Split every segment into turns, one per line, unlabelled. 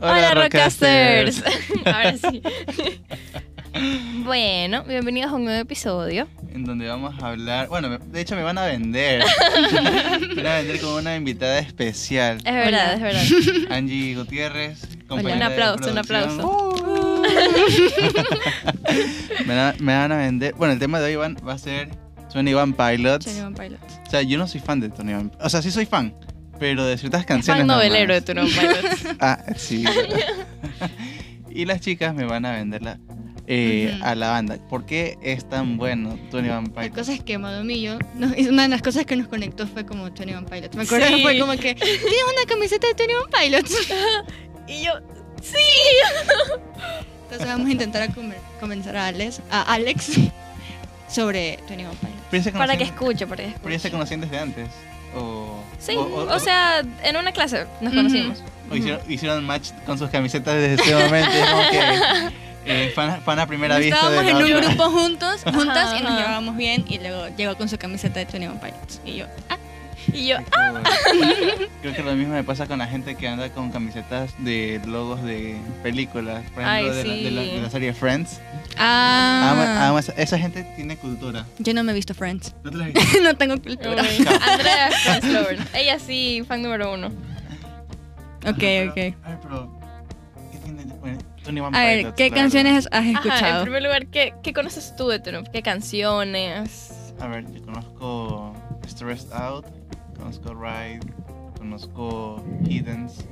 Hola, Rockcasters. Ahora sí. bueno, bienvenidos a un nuevo episodio.
En donde vamos a hablar. Bueno, de hecho me van a vender. me van a vender como una invitada especial.
Es verdad,
Hola.
es verdad.
Angie Gutiérrez. compañera
Un
de
aplauso, un aplauso.
me, van a- me van a vender. Bueno, el tema de hoy van- va a ser 21 Pilots.
21 Pilots.
O sea, yo no soy fan de 21 O sea, sí soy fan, pero de ciertas
Es
canciones.
fan
nomás.
novelero de Turno Pilots.
Ah, sí. y las chicas me van a venderla eh,
Ujú.
a la banda. ¿Por qué es tan bueno 21
La
Pilots?
cosa es que yo, no- es una de las cosas que nos conectó fue como 21 Pilots. Me acuerdo
Sí.
que fue como que, tienes una camiseta de 21 Pilots.
y yo,
Entonces vamos a intentar a conver- convencer a Alex, a Alex sobre 21 Pilots.
Pero ya se
para que escuche, para que
pero ya se
escuche.
conocían desde antes. O,
Sí,
o-
o,
o-
sea, en una clase nos conocimos.
hicieron, hicieron match con sus camisetas desde ese momento. es como que eh, fan, fan a primera vista.
Estábamos
de
en un grupo juntos, juntas y nos
ajá.
llevábamos bien y luego llegó con su camiseta de 21 Pilots. Y yo, ah,
Y yo,
cool. Creo que lo mismo me pasa con la gente que anda con camisetas de logos de películas. Por ejemplo,
Ay,
de, la, de la-
sí.
de la serie Friends.
ah,
Ama- ama esa- gente tiene cultura.
yo no me he visto Friends.
¿No te la has visto?
no tengo cultura.
uy, Andrea es Friends Lover. Ella sí, fan número uno.
Ok,
Pero-
ok.
A ver, pero. ¿Qué tiene? Bueno, 21
A ver,
Pilots,
¿qué
claro.
canciones has
Ajá, en
escuchado?
primer lugar, ¿qué, qué conoces tú de Turno? ¿Qué canciones?
A ver, yo conozco Stressed Out, conozco Ride, conozco Hiddens.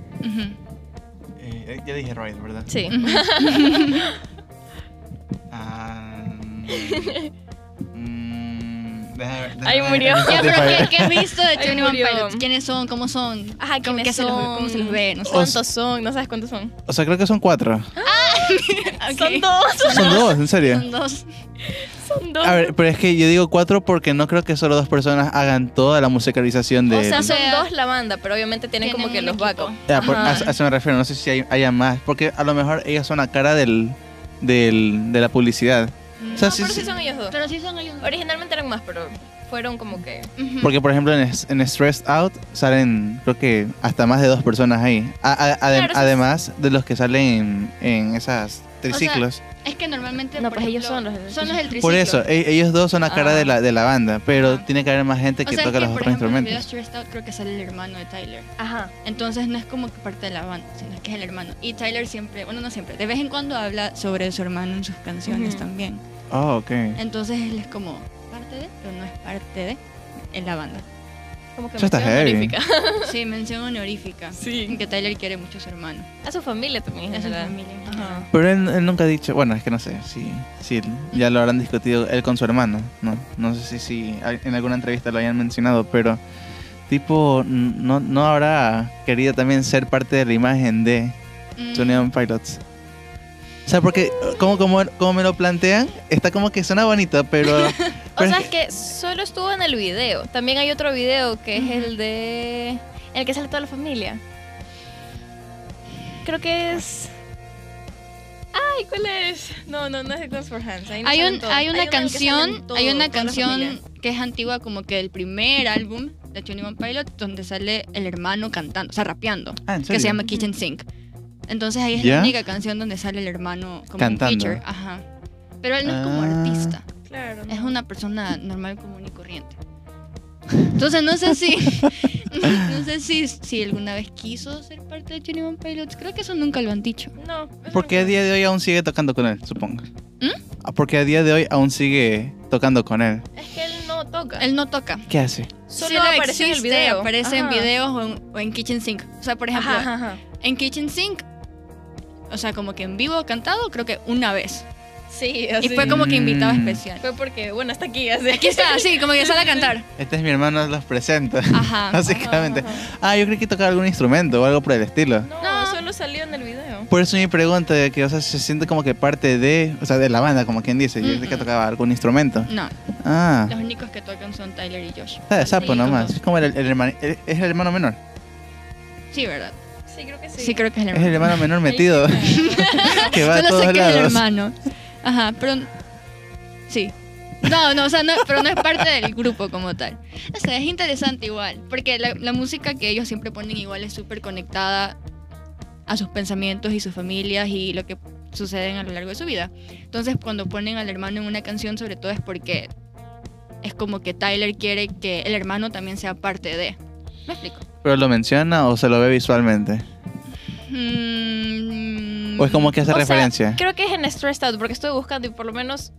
Eh, ya dije Ride, ¿verdad?
Sí.
Ah, deja ver, deja
Ahí murió.
Ya, pero. ¿qué, qué has visto de 21
murió.
Pilots? ¿Quiénes son? ¿Cómo son?
Ajá,
¿Cómo,
¿quiénes
qué se los-
son?
¿Cómo se los ve? No sé.
¿Cuántos son? No sabes cuántos son.
O sea, creo que son cuatro.
Ok.
Son dos.
Son dos, en serio.
Son dos.
Son dos.
A ver, pero es que yo digo cuatro porque no creo que solo dos personas hagan toda la musicalización de.
o sea, son dos la banda, pero obviamente tienen, como que los
equipo.
backup.
Ya, por- a, eso me refiero, no sé si hay, haya más. Porque a lo mejor ellas son la cara del, del, de la publicidad. O sea, sí,
pero sí
sí.
son ellos dos.
Pero sí son ellos.
Originalmente eran más, pero fueron como que...
Porque, por ejemplo, en, en Stressed Out salen, creo que hasta más de dos personas ahí. A- a- adem-
Claro, eso es-
además de los que salen en, en esas triciclos.
Es que normalmente.
No, pues ellos son los del
Son los del triciclo.
por eso, e- ellos dos son la cara
Ah.
de, la, de la banda. Pero
Ajá.
tiene que haber más gente
O
que
es
toca
que,
los
por
otros
ejemplo, en el video
instrumentos.
Out creo que sale el hermano de Tyler.
Ajá.
Entonces no es como que parte de la banda, sino que es el hermano. Y Tyler siempre, bueno, no siempre, de vez en cuando habla sobre su hermano en sus canciones también.
Oh, ok.
Entonces él es como parte de, pero no es parte de en la banda.
Como que
Eso está
mención
heavy.
honorífica.
Sí, mención honorífica.
Sí.
Que Tyler quiere mucho a su hermano.
A su familia también.
A su familia.
Ajá.
Pero él, él nunca ha dicho, bueno, es que no sé si, si ya lo habrán discutido él con su hermano, no, no sé si, si en alguna entrevista lo hayan mencionado, pero tipo, no, no habrá querido también ser parte de la imagen de
Mm,
21 Pilots. O sea, porque como, como, como me lo plantean, está como que suena bonito, pero...
O sea,
es
es que solo estuvo en el video. También hay otro video que es el de... En el que sale toda la familia. Creo que es... Ay, ¿cuál es? No, no, no es de Guns for Hands. ahí no
Hay, un, hay una
el
canción,
todo-
hay una canción que es antigua como que del primer álbum de 21 Pilots donde sale el hermano cantando, o sea, rapeando,
Ah, ¿en
que se llama Kitchen Sink. Entonces ahí es
¿Ya?
la única canción donde sale el hermano como
Cantando.
un feature, ajá. Pero él no es como
Ah.
artista,
Claro.
es una persona normal, común y corriente. Entonces no sé si no sé si, si alguna vez quiso ser parte de 21 Pilots. Creo que eso nunca lo han dicho.
No. es
Porque a día de hoy aún sigue tocando con él, supongo.
¿Mm?
Ah, Porque a día de hoy aún sigue tocando con él.
Es que él no toca.
Él no toca.
¿Qué hace?
Solo
Sí,
aparece en el
existe,
video.
Aparece en
Ajá.
videos o en, o en Kitchen Sink. O sea, por ejemplo,
Ajá, ajá, ajá.
en Kitchen Sink, o sea, como que en vivo cantado, creo que una vez.
Sí, así.
Y fue como que invitado
Mm.
especial.
Fue porque, bueno, hasta aquí, así.
Aquí está, así, como que sale a cantar.
Este es mi hermano, los presenta.
Ajá.
Básicamente.
Ajá, ajá.
Ah, yo creí que tocaba algún instrumento o algo por el estilo.
No,
No.
solo salió en el video.
Por eso mi pregunta de que, o sea, se siente como que parte de, o sea, de la banda, como quien dice. Yo creí que
Ujú.
tocaba algún instrumento.
No,
Ah,
los únicos que tocan son Tyler y Josh.
está de sapo
Sí,
nomás. Es como el, el hermano, el- es el hermano menor.
Sí, ¿verdad?
Sí, creo que sí.
Sí, creo que es el
Es el
hermano.
hermano menor metido que va a
Solo
todos
sé que es el hermano. Ajá, pero... Sí. No, no, o sea, no, pero no es parte del grupo como tal. O sea, es interesante igual, porque la, la música que ellos siempre ponen igual es súper conectada a sus pensamientos y sus familias y lo que suceden a lo largo de su vida. Entonces, cuando ponen al hermano en una canción, sobre todo es porque es como que Tyler quiere que el hermano también sea parte de. ¿Me explico?
¿Pero lo menciona o se lo ve visualmente?
Mm,
¿O es como que hace
O sea,
referencia?
creo que es en Stressed Out, porque estuve buscando y por lo menos.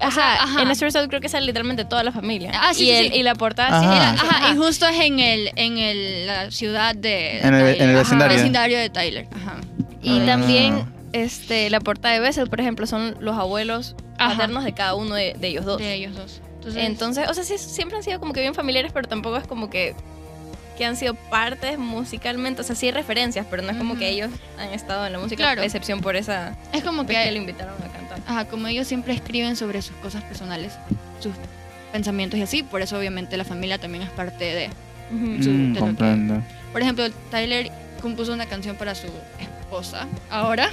O sea,
ajá.
en Stressed Out creo que sale literalmente toda la familia.
Ah, sí,
y,
sí,
el-
sí.
y la portada sí
Ajá.
era-
Ajá,
ajá.
y justo es en el en el, la ciudad de
En el- en el
Ajá,
vecindario.
vecindario de Tyler. Ajá.
Y
Ah.
también este, la portada de Bessel, por ejemplo, son los abuelos paternos de cada uno de, de ellos dos.
De ellos dos. Entonces,
Entonces, o sea, sí, siempre han sido como que bien familiares, pero tampoco es como que, que han sido partes musicalmente. O sea, sí hay referencias, pero no es como que ellos han estado en la música,
Claro.
excepción por esa
es como
vez que le
que
invitaron a cantar.
ajá, como ellos siempre escriben sobre sus cosas personales, sus pensamientos y así, por eso obviamente la familia también es parte de.
Ujú.
su-
Mm,
de lo que-
comprendo.
Por ejemplo, Tyler compuso una canción para su esposa ahora.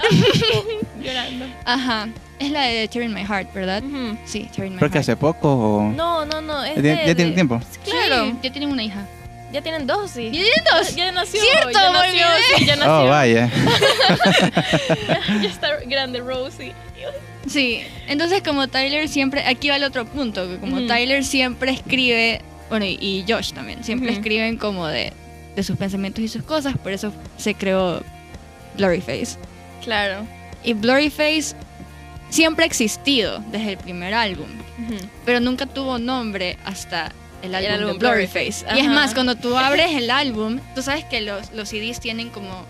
Llorando.
Ajá. Es la de Tearing My Heart, ¿verdad?
Ujú.
Sí, Tearing My
Creo que
Heart.
hace poco o...
No, no, no. Es
¿Ya,
de-
ya tiene tiempo?
Claro.
Sí, ya tienen una hija.
Ya tienen dos, sí.
¿Ya tienen dos?
Ya nació.
Cierto,
ya nació, sí, ya nació.
Oh, vaya.
ya está grande Rosie.
Sí, entonces como Tyler siempre, aquí va el otro punto, que como. Tyler siempre escribe, bueno, y, y Josh también, siempre escriben como de, de sus pensamientos y sus cosas, por eso se creó Blurryface.
Claro.
Y Blurryface siempre ha existido desde el primer álbum, pero nunca tuvo nombre hasta el álbum,
álbum
de Blurryface.
Blurryface,
Y es más, cuando tú abres el álbum, tú sabes que los, los CDs tienen como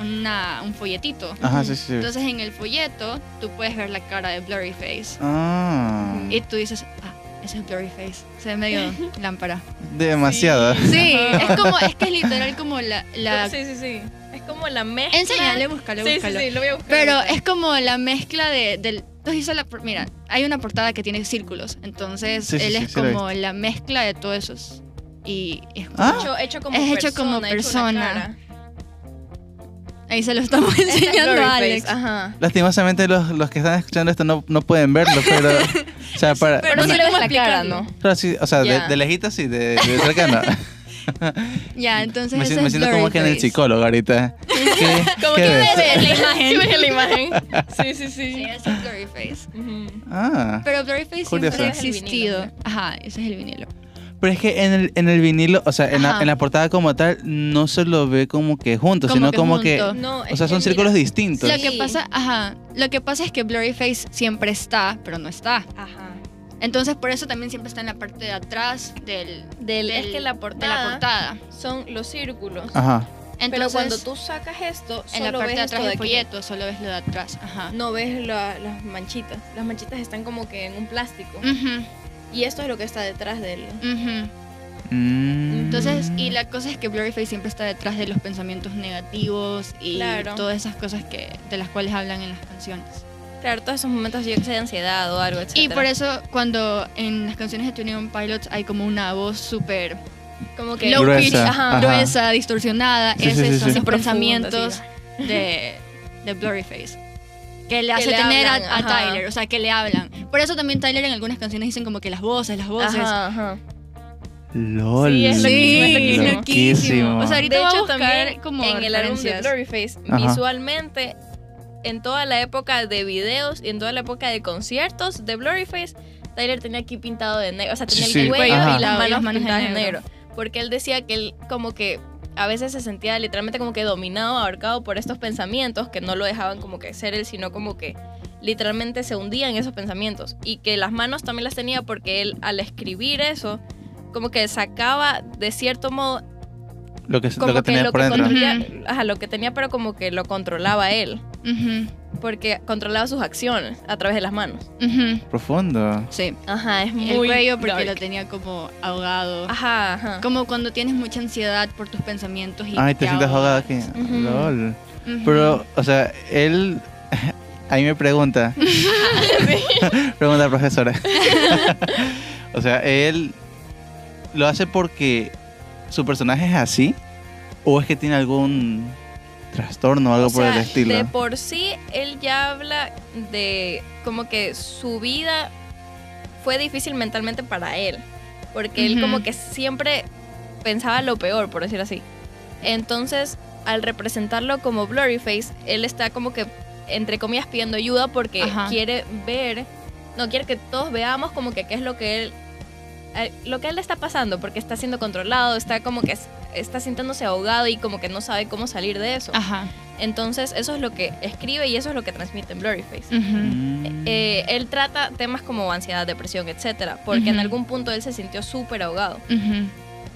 una, un folletito.
Ajá, sí, sí.
Entonces en el folleto tú puedes ver la cara de Blurryface.
Ah,
Y tú dices, ah, ese es Blurryface. Se ve medio lámpara.
demasiado.
Sí, es como, es que es literal como la... la...
Sí, sí, sí. Es como la mezcla.
Enséñale, búscalo,
Sí, sí,
búscalo.
sí, lo voy a buscar.
Pero
ahorita.
es como la mezcla de, del... Entonces hizo la... Mira, hay una portada que tiene círculos. Entonces
Sí,
él
sí,
es
sí
como la mezcla de todos esos. Y es
Ah.
hecho, hecho como
Es
persona,
hecho como persona. ahí se lo estamos enseñando a Alex.
Ajá.
Lastimosamente los, los que están escuchando esto no, no pueden verlo, pero... o sea, para...
Pero
no
le ves
cómo
la cara. ¿no?
Pero sí, o sea, de,
Ya.
de lejitos sí, de, de cerca no.
Ya, entonces
me,
ese
siento- me
es
siento como que en el psicólogo ahorita. ¿Qué,
Como
qué
que
ves?
ves la imagen. Sí, ves la imagen. Sí, sí,
Sí,
sí.
es Blurryface.
Ujú.
Ah,
Pero Blurryface
Curioso.
siempre ha existido.
vinilo,
Ajá, ese es el vinilo.
pero es que en el, en el vinilo, o sea, en la, en la portada como tal, no se lo ve como que juntos,
Como
sino
que
como
junto.
que...
No,
O sea, son círculos
mira.
distintos.
Lo
Sí.
que pasa, ajá, lo que pasa es que Blurryface siempre está, pero no está.
Ajá.
Entonces por eso también siempre está en la parte de atrás del,
Del,
del-
es que la
de la portada.
son los círculos.
Ajá.
Entonces,
Pero cuando tú sacas esto,
en la
solo
parte
ves
de atrás
de
del folleto solo ves lo de atrás, ajá.
No ves la- las manchitas. Las manchitas están como que en un plástico. Y esto es lo que está detrás del.
ujú.
Mm.
Entonces, y la cosa es que Blurryface siempre está detrás de los pensamientos negativos y
Claro.
todas esas cosas que de las cuales hablan en las canciones.
Claro, todos esos momentos yo que sé de ansiedad o algo, etc.
Y por eso cuando en las canciones de Twenty One Pilots hay como una voz súper
como que
low
Gruesa,
pitch, ajá,
ajá.
gruesa, distorsionada,
Sí, sí,
esos
sí,
son
sí.
los pensamientos
sí.
de, de Blurryface. Que le
Que
hace
le
tener a-
hablan,
a. Tyler, o sea, que le hablan. Por eso también Tyler en algunas canciones dicen como que las voces, las voces.
Ajá, ajá.
LOL.
Sí, es
Sí,
loquísimo, es
loquísimo. O sea, ahorita
de
voy a
hecho,
buscar
también
como
en el álbum de. Blurryface, visualmente, en toda la época de videos y en toda la época de conciertos de Blurryface, Tyler tenía aquí pintado de negro. O sea, tenía
Sí,
el cuello
ajá.
y las manos, pintadas de
negro.
negro. Porque él decía que él como que a veces se sentía literalmente como que dominado, abarcado por estos pensamientos que no lo dejaban como que ser él, sino como que literalmente se hundía en esos pensamientos. Y que las manos también las tenía porque él al escribir eso, como que sacaba de cierto modo
Lo que,
como
lo que tenía
lo
por
que
dentro.
controlaba, ajá, lo que tenía, pero como que lo controlaba él, porque controlaba sus acciones a través de las manos.
Profundo.
Sí.
Ajá, es muy
el cuello porque
dark.
lo tenía como ahogado.
Ajá, ajá.
Como cuando tienes mucha ansiedad por tus pensamientos y
Ay, te sientes ahogado aquí. LOL. Pero, o sea, él. Ahí me pregunta. pregunta, profesora. o sea, él. ¿Lo hace porque su personaje es así? ¿O es que tiene algún trastorno o algo
O
por
sea,
el estilo?
De por sí, él ya habla de como que su vida fue difícil mentalmente para él. Porque él como que siempre pensaba lo peor, por decir así. Entonces, al representarlo como Blurryface, él está como que, entre comillas, pidiendo ayuda porque
Ajá.
quiere ver, no, quiere que todos veamos como que qué es lo que él, eh, lo que a él le está pasando, porque está siendo controlado, está como que está sintiéndose ahogado y como que no sabe cómo salir de eso.
Ajá.
Entonces, eso es lo que escribe y eso es lo que transmite en Blurryface.
Ujú.
Mm.
Eh, él trata temas como ansiedad, depresión, etcétera, porque en algún punto él se sintió súper ahogado.
Ujú.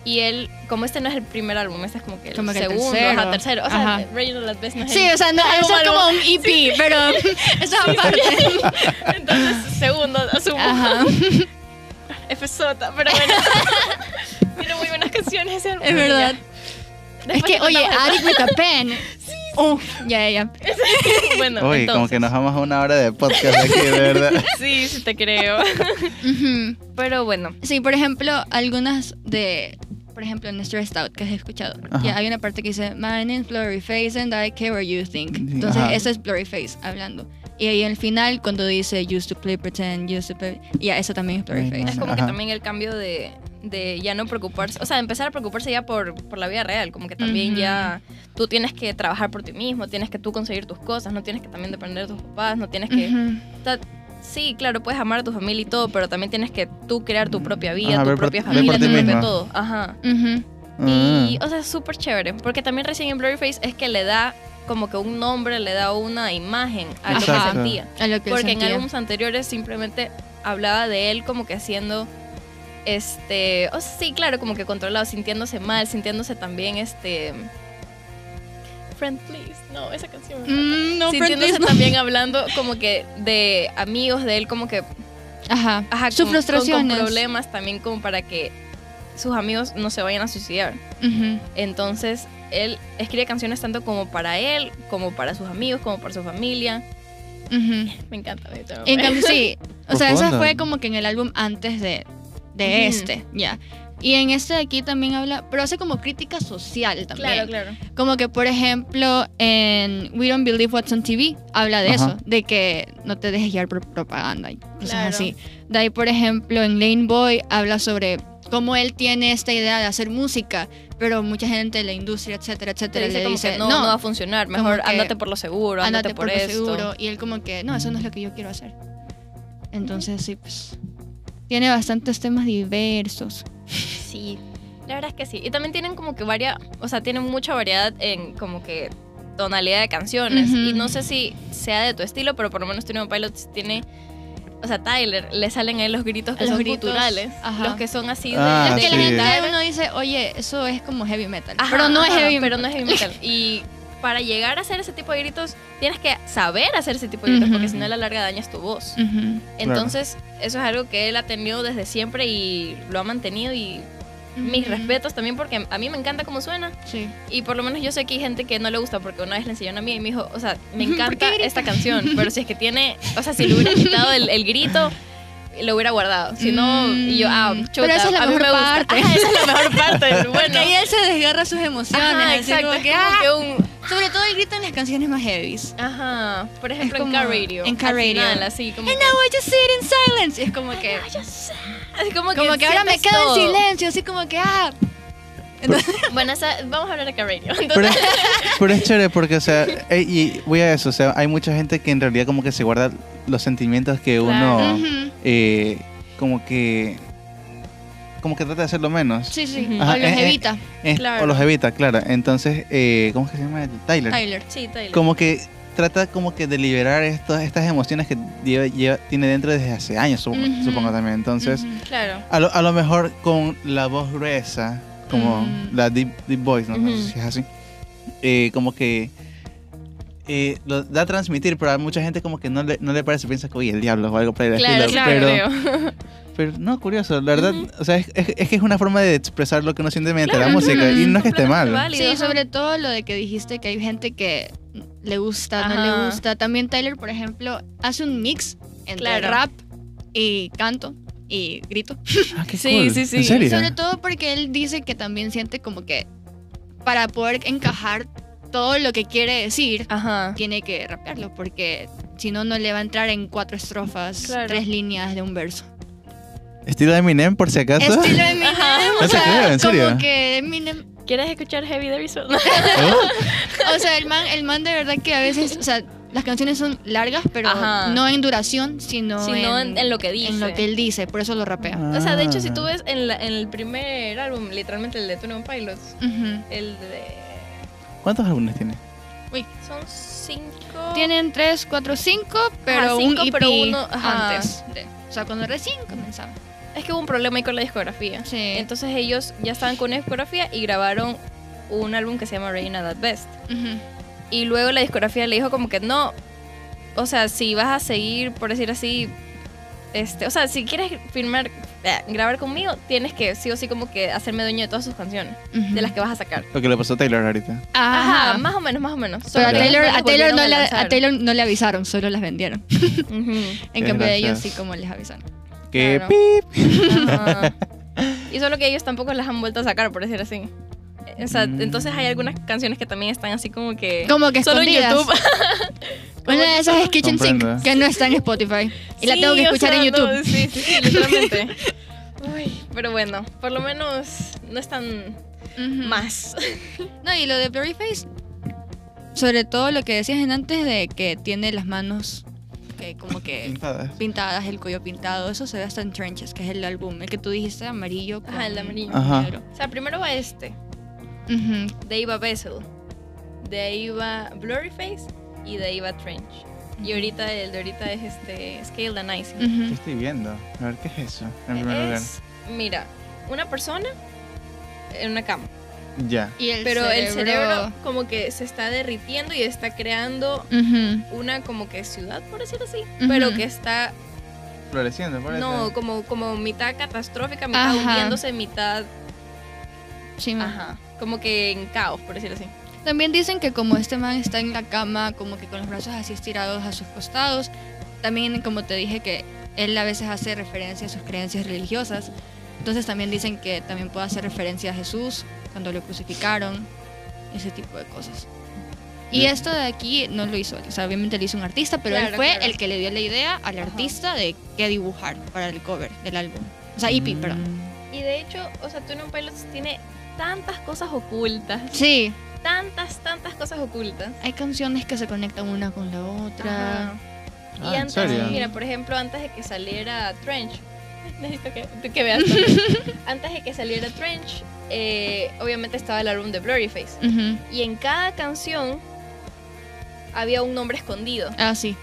Y él, como este no es el primer álbum, este es como que el
Como que
segundo,
tercero.
ajá, tercero. O sea,
Ajá.
Regional Last Best no es
Sí,
el-
o sea, no, eso es como un EP, pero eso es aparte.
Entonces, segundo, asumo.
Ajá.
FZ, pero bueno. Álbum.
Es verdad.
Ya.
Es que, oye, Addict with a Pen. Uf, ya, ya, ya.
el- Bueno,
Uy, como
entonces,
que nos vamos a una hora de podcast aquí, verdad.
Sí, sí te creo. Pero bueno.
Sí, por ejemplo, algunas de. Por ejemplo, en Stressed Out, que has escuchado.
Ajá.
Ya hay una parte que dice: My name's Blurryface and I care what you think. Entonces,
Ajá.
eso es Blurryface hablando. Y ahí al final, cuando dice Used to play pretend, used to play. Ya, eso también es Blurryface.
Es como que
Ajá.
también el cambio de, de ya no preocuparse, o sea, empezar a preocuparse ya por, por la vida real, como que también
Ujú.
ya tú tienes que trabajar por ti mismo, tienes que tú conseguir tus cosas, no tienes que también depender de tus papás, no tienes que... O sea, sí, claro, puedes amar a tu familia y todo, pero también tienes que tú crear tu propia vida,
Ajá,
tu
por-
propia
ver
familia,
por
tu propio todo. Ajá.
Ujú.
Y,
Ah.
o sea, es súper chévere, porque también recién en Blurryface es que le da como que un nombre, le da una imagen a lo que
Exacto.
sentía.
A lo que
Porque en
sentía.
álbumes anteriores simplemente hablaba de él como que haciendo este, o sea, sí, claro, como que controlado, sintiéndose mal, sintiéndose también este Friend Please, no, esa canción.
Mm, no, friend,
sintiéndose
no.
también hablando como que de amigos de él como que
Ajá.
ajá,
Sus
con-
frustraciones.
con problemas también como para que sus amigos no se vayan a suicidar. Entonces, él escribe canciones tanto como para él, como para sus amigos, como para su familia. Me encanta. me encanta.
En cambio, sí. O sea, eso fue como que en el álbum antes de, de este, ya. Y en este de aquí también habla, pero hace como crítica social también.
Claro, claro.
Como que, por ejemplo, en We Don't Believe What's on TV, habla de
Ajá.
eso, de que no te dejes guiar por propaganda y cosas
Claro.
así. De ahí, por ejemplo, en Lane Boy habla sobre cómo él tiene esta idea de hacer música, pero mucha gente de la industria, etcétera,
Te
etcétera,
dice
le dice,
que no, no va a funcionar, mejor ándate por lo seguro, ándate,
ándate
por,
por, lo
esto.
seguro. Y él como que, no, eso no es lo que yo quiero hacer. Entonces, sí, pues, tiene bastantes temas diversos.
Sí, la verdad es que sí. Y también tienen como que varias, o sea, tienen mucha variedad en como que tonalidad de canciones. Y no sé si sea de tu estilo, pero por lo menos One Pilots tiene... O sea, Tyler, le salen ahí los gritos que
Los
son
gritos,
guturales.
ajá.
Los que son así de...
Ah,
Los que la gente uno dice, oye, eso es como heavy metal.
Ajá,
pero no es heavy
Pero no es heavy metal. Y para llegar a hacer ese tipo de gritos, tienes que saber hacer ese tipo de gritos, porque si no a la larga dañas tu voz. Entonces, eso es algo que él ha tenido desde siempre y lo ha mantenido y mis respetos también porque a mí me encanta cómo suena
Sí.
y por lo menos yo sé que hay gente que no le gusta porque una vez le enseñaron a mí y me dijo, o sea, me
¿Por
encanta esta canción, pero si es que tiene, o sea, si le hubiera quitado el, el grito, lo hubiera guardado. Si no, y yo, ah,
Mm,
chuta,
pero esa es la mejor
me
parte.
Ajá, esa es la mejor parte.
Porque ahí él se desgarra sus emociones.
ajá, exacto.
como que,
como
ah,
que un,
Sobre todo el grito en las canciones más heavies.
ajá, por ejemplo
Es
en
como-
Car Radio.
en Car Radio.
final, así como
And
que,
now I just sit in silence. Y es como que,
así como
como que ahora me quedo
todo.
en silencio, así como que, ah.
Bueno, esa- vamos a hablar de Car Radio.
Pero,
Entonces,
pero es chévere porque, o sea, y voy a eso, o sea, hay mucha gente que en realidad como que se guarda los sentimientos que
Claro.
uno, eh, como que, como que trata de hacerlo menos.
Sí, sí.
Ajá,
o los
eh, eh,
evita.
Es-
Claro.
O los evita, claro. Entonces, eh, ¿cómo es que se llama? Tyler.
Tyler.
sí, Tyler.
Como que trata como que de liberar estos, estas emociones que lleva- lleva- tiene dentro desde hace años, supongo,
Ujú.
supongo también. Entonces.
Claro.
a, lo, a lo mejor con la voz gruesa, como la deep, deep voice, ¿no? No sé si es así. eh, como que eh, lo da a transmitir, pero a mucha gente como que no le, no le parece, piensa que, oye, el diablo o algo por el
Claro,
estilo.
claro,
pero, no, curioso, la verdad, o sea, es, es- es que es una forma de expresar lo que uno siente mediante la música y no es que esté mal.
válido,
Sí,
ajá.
sobre todo lo de que dijiste que hay gente que le gusta, no le gusta. También Tyler, por ejemplo, hace un mix entre
Claro.
rap y canto y grito.
Ah, qué
Sí,
cool.
sí, sí.
¿En serio?
Sobre todo porque él dice que también siente como que para poder encajar todo lo que quiere decir,
Ajá.
tiene que rapearlo, porque si no, no le va a entrar en cuatro estrofas,
Claro.
tres líneas de un verso.
Estilo de Eminem, por si acaso.
Estilo Eminem,
Ajá.
o
No creo, ¿en serio?
como que Eminem
¿Quieres escuchar Heavy the Result?
O sea, el man, el man de verdad que a veces, o sea, las canciones son largas, pero
Ajá.
no en duración, sino,
Sino en- en lo que dice.
En lo que él dice, por eso lo rapea.
O sea, de hecho, si
Ah.
tú ves en, la- en el primer álbum, literalmente el de One Pilots,
Ujú.
el de...
¿Cuántos álbumes tiene?
Son cinco...
Tienen 3, 4, 5, pero
Ajá,
un
cinco,
EP
pero uno- ajá.
antes. de- o sea, cuando recién comenzaba.
Es que hubo un problema ahí con la discografía.
Sí.
Entonces ellos ya estaban con una discografía y grabaron un álbum que se llama Reina That Best.
Ujú.
Y luego la discografía le dijo como que no, o sea, si vas a seguir, por decir así, este, o sea, si quieres filmar, eh, grabar conmigo, tienes que sí o sí como que hacerme dueño de todas sus canciones, de las que vas a sacar.
Lo que le pasó a Taylor ahorita.
Ajá,
Ajá.
más o menos, más o menos.
Pero a Taylor, a, Taylor no a Taylor no le avisaron, solo las vendieron. En
Qué
cambio de ellos sí como les avisaron.
Que
Claro.
pip.
Ajá. Y solo que ellos tampoco las han vuelto a sacar, por decir así. O sea,
Mm.
entonces hay algunas canciones que también están así como que...
Como que
Solo en
escondidas.
YouTube.
Una de esas es Kitchen
Comprendo.
Sink, que no está en Spotify. Y la tengo que
o
escuchar
sea,
en YouTube.
no, sí, sí, sí, literalmente. Uy, pero bueno, por lo menos no es tan
Ujú.
más.
No, y lo de Blurryface, sobre todo lo que decías en antes de que tiene las manos que como que
Pintadas.
pintadas, el cuello pintado, eso se ve hasta en Trenches, que es el álbum, el que tú dijiste amarillo con
Ajá, el de amarillo.
Ajá.
negro.
O sea, primero va este,
Ujú.
de ahí va Vessel, de ahí va Blurryface y de ahí va Trench. Y ahorita el de ahorita es este Scaled and Icing.
¿Qué
Ujú.
estoy viendo? A ver, ¿qué es eso? En primer lugar.
Mira, una persona en una cama,
Ya.
Y el
pero el
cerebro-
como que se está derritiendo y está creando una como que ciudad, por decirlo así, pero que está
Floreciendo, por
No, como, como mitad catastrófica, mitad
Ajá.
hundiéndose, mitad. Ajá. Como que en caos, por decirlo así.
También dicen que como este man está en la cama, como que con los brazos así estirados a sus costados, también como te dije que él a veces hace referencia a sus creencias religiosas, entonces también dicen que también puede hacer referencia a Jesús cuando lo crucificaron, ese tipo de cosas. Y esto de aquí no lo hizo él, o sea, obviamente lo hizo un artista, pero él
Claro,
fue
claro.
el que le dio la idea al
Ajá.
artista de qué dibujar para el cover del álbum. O sea, EP,
Mm.
perdón.
Y de hecho, o sea, Tune Pilots tiene tantas cosas ocultas.
Sí,
Tantas, tantas cosas ocultas.
hay canciones que se conectan una con la otra.
Ajá.
Ah,
y
¿en
antes,
serio?
mira, por ejemplo, antes de que saliera Trench, necesito que, que veas. antes de que saliera Trench, eh, obviamente estaba el álbum de Blurryface.
Ujú.
Y en cada canción había un nombre escondido.
Ah, sí.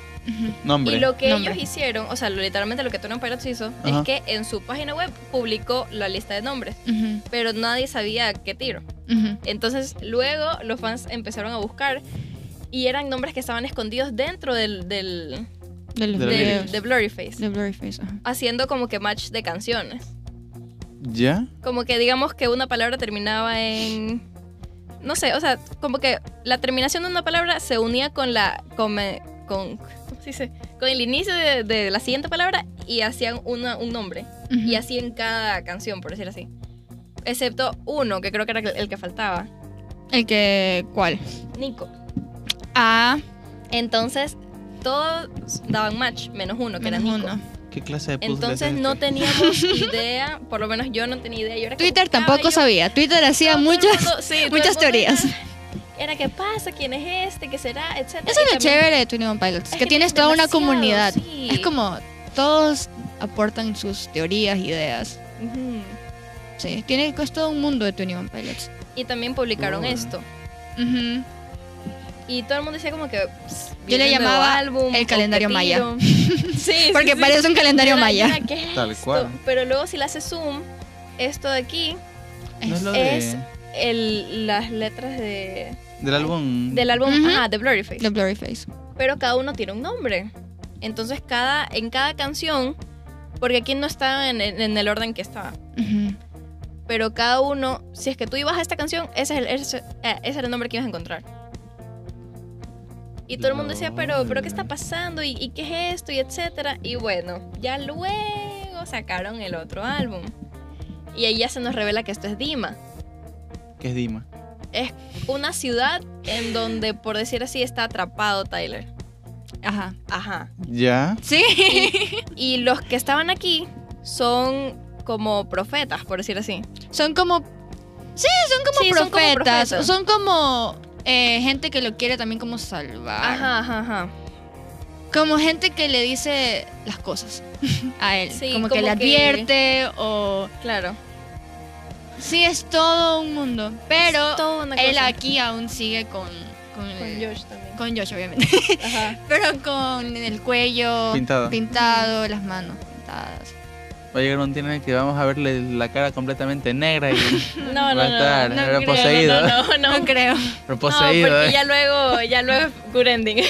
Nombre.
Y lo que
Nombre.
ellos hicieron, o sea, literalmente lo que Tony Pirates hizo,
Ajá.
es que en su página web publicó la lista de nombres, pero nadie sabía qué tiro. Entonces, luego los fans empezaron a buscar y eran nombres que estaban escondidos dentro del, del,
De los
De
Blurryface,
ajá.
haciendo como que match de canciones.
¿Ya?
Como que digamos que una palabra terminaba en... No sé, o sea, como que la terminación de una palabra se unía con la... Con, con, ¿cómo se dice? Con el inicio de, de la siguiente palabra y hacían una- un nombre.
Ujú.
Y así en cada canción, por decir así. Excepto uno, que creo que era el que faltaba.
El que. ¿Cuál?
Nico.
Ah,
Entonces, todos daban match, menos uno, que era
menos
Nico.
uno.
¿Qué clase de puzzle
Entonces
es
no
este?
teníamos idea, por lo menos yo no tenía idea. Yo era
Twitter tampoco
yo-
sabía. Twitter hacía muchas.
mundo- sí,
muchas teorías.
Era, era qué pasa, quién es este, qué será, etcétera.
Eso es lo
también-
chévere de Twenty One Pilots.
Es
Que
que
tienes
tiene
toda una comunidad.
sí.
Es como. Todos aportan sus teorías, ideas. Sí, tiene es todo un mundo de Twenty One Pilots.
Y también publicaron
Oh.
esto. Y todo el mundo decía como que... pss,
Yo le llamaba
álbum,
el
¿o
calendario maya.
sí,
Porque
sí, sí.
parece un calendario
Era-
maya.
era, ¿qué es
Tal
esto?
cual.
Pero luego si le haces zoom, esto de aquí,
¿No es lo de-
es- el, las letras de,
del álbum?
del álbum
Ujú.
ajá, de Blurryface.
The Blurryface.
Pero cada uno tiene un nombre. Entonces cada, en cada canción, porque aquí no está en, en- el orden que estaba,
Ujú.
pero cada uno, si es que tú ibas a esta canción, ese, es el, ese, eh, ese era el nombre que ibas a encontrar. Y todo el mundo decía, pero, pero ¿qué está pasando? ¿Y, y qué es esto? Y etcétera. Y bueno, ya luego sacaron el otro álbum. Y ahí ya se nos revela que esto es Dima.
¿Qué es Dima?
Es una ciudad en donde, por decir así, está atrapado Tyler.
Ajá.
Ajá.
¿Ya?
Sí.
Y los que estaban aquí son como profetas, por decir así.
Son como son como
Sí, son como
profetas. Son como eh, gente que lo quiere también como salvar.
Ajá, ajá, ajá.
Como gente que le dice las cosas a él.
Sí,
como, que
como
le
que-
advierte o...
Claro.
Sí, es todo un mundo. Pero él aquí aún sigue con... Con,
Con
el-
Josh también.
con Josh, obviamente.
Ajá.
pero con el cuello
Pintado.
pintado, las manos pintadas.
Va a llegar un día en el que vamos a verle la cara completamente negra y
No, no,
va a
no.
estar
no, creo,
reposeído.
No, no, no.
No creo.
reposeído.
No, porque
¿eh?
ya luego, ya luego es good ending.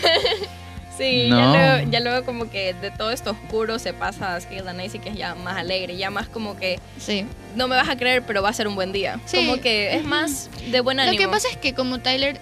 Sí,
No.
ya, luego, ya luego como que de todo esto oscuro se pasa a Scale and Icy, que es ya más alegre, ya más como que
Sí.
no me vas a creer, pero va a ser un buen día.
Sí.
Como que es más de buen ánimo.
Lo que pasa es que como Tyler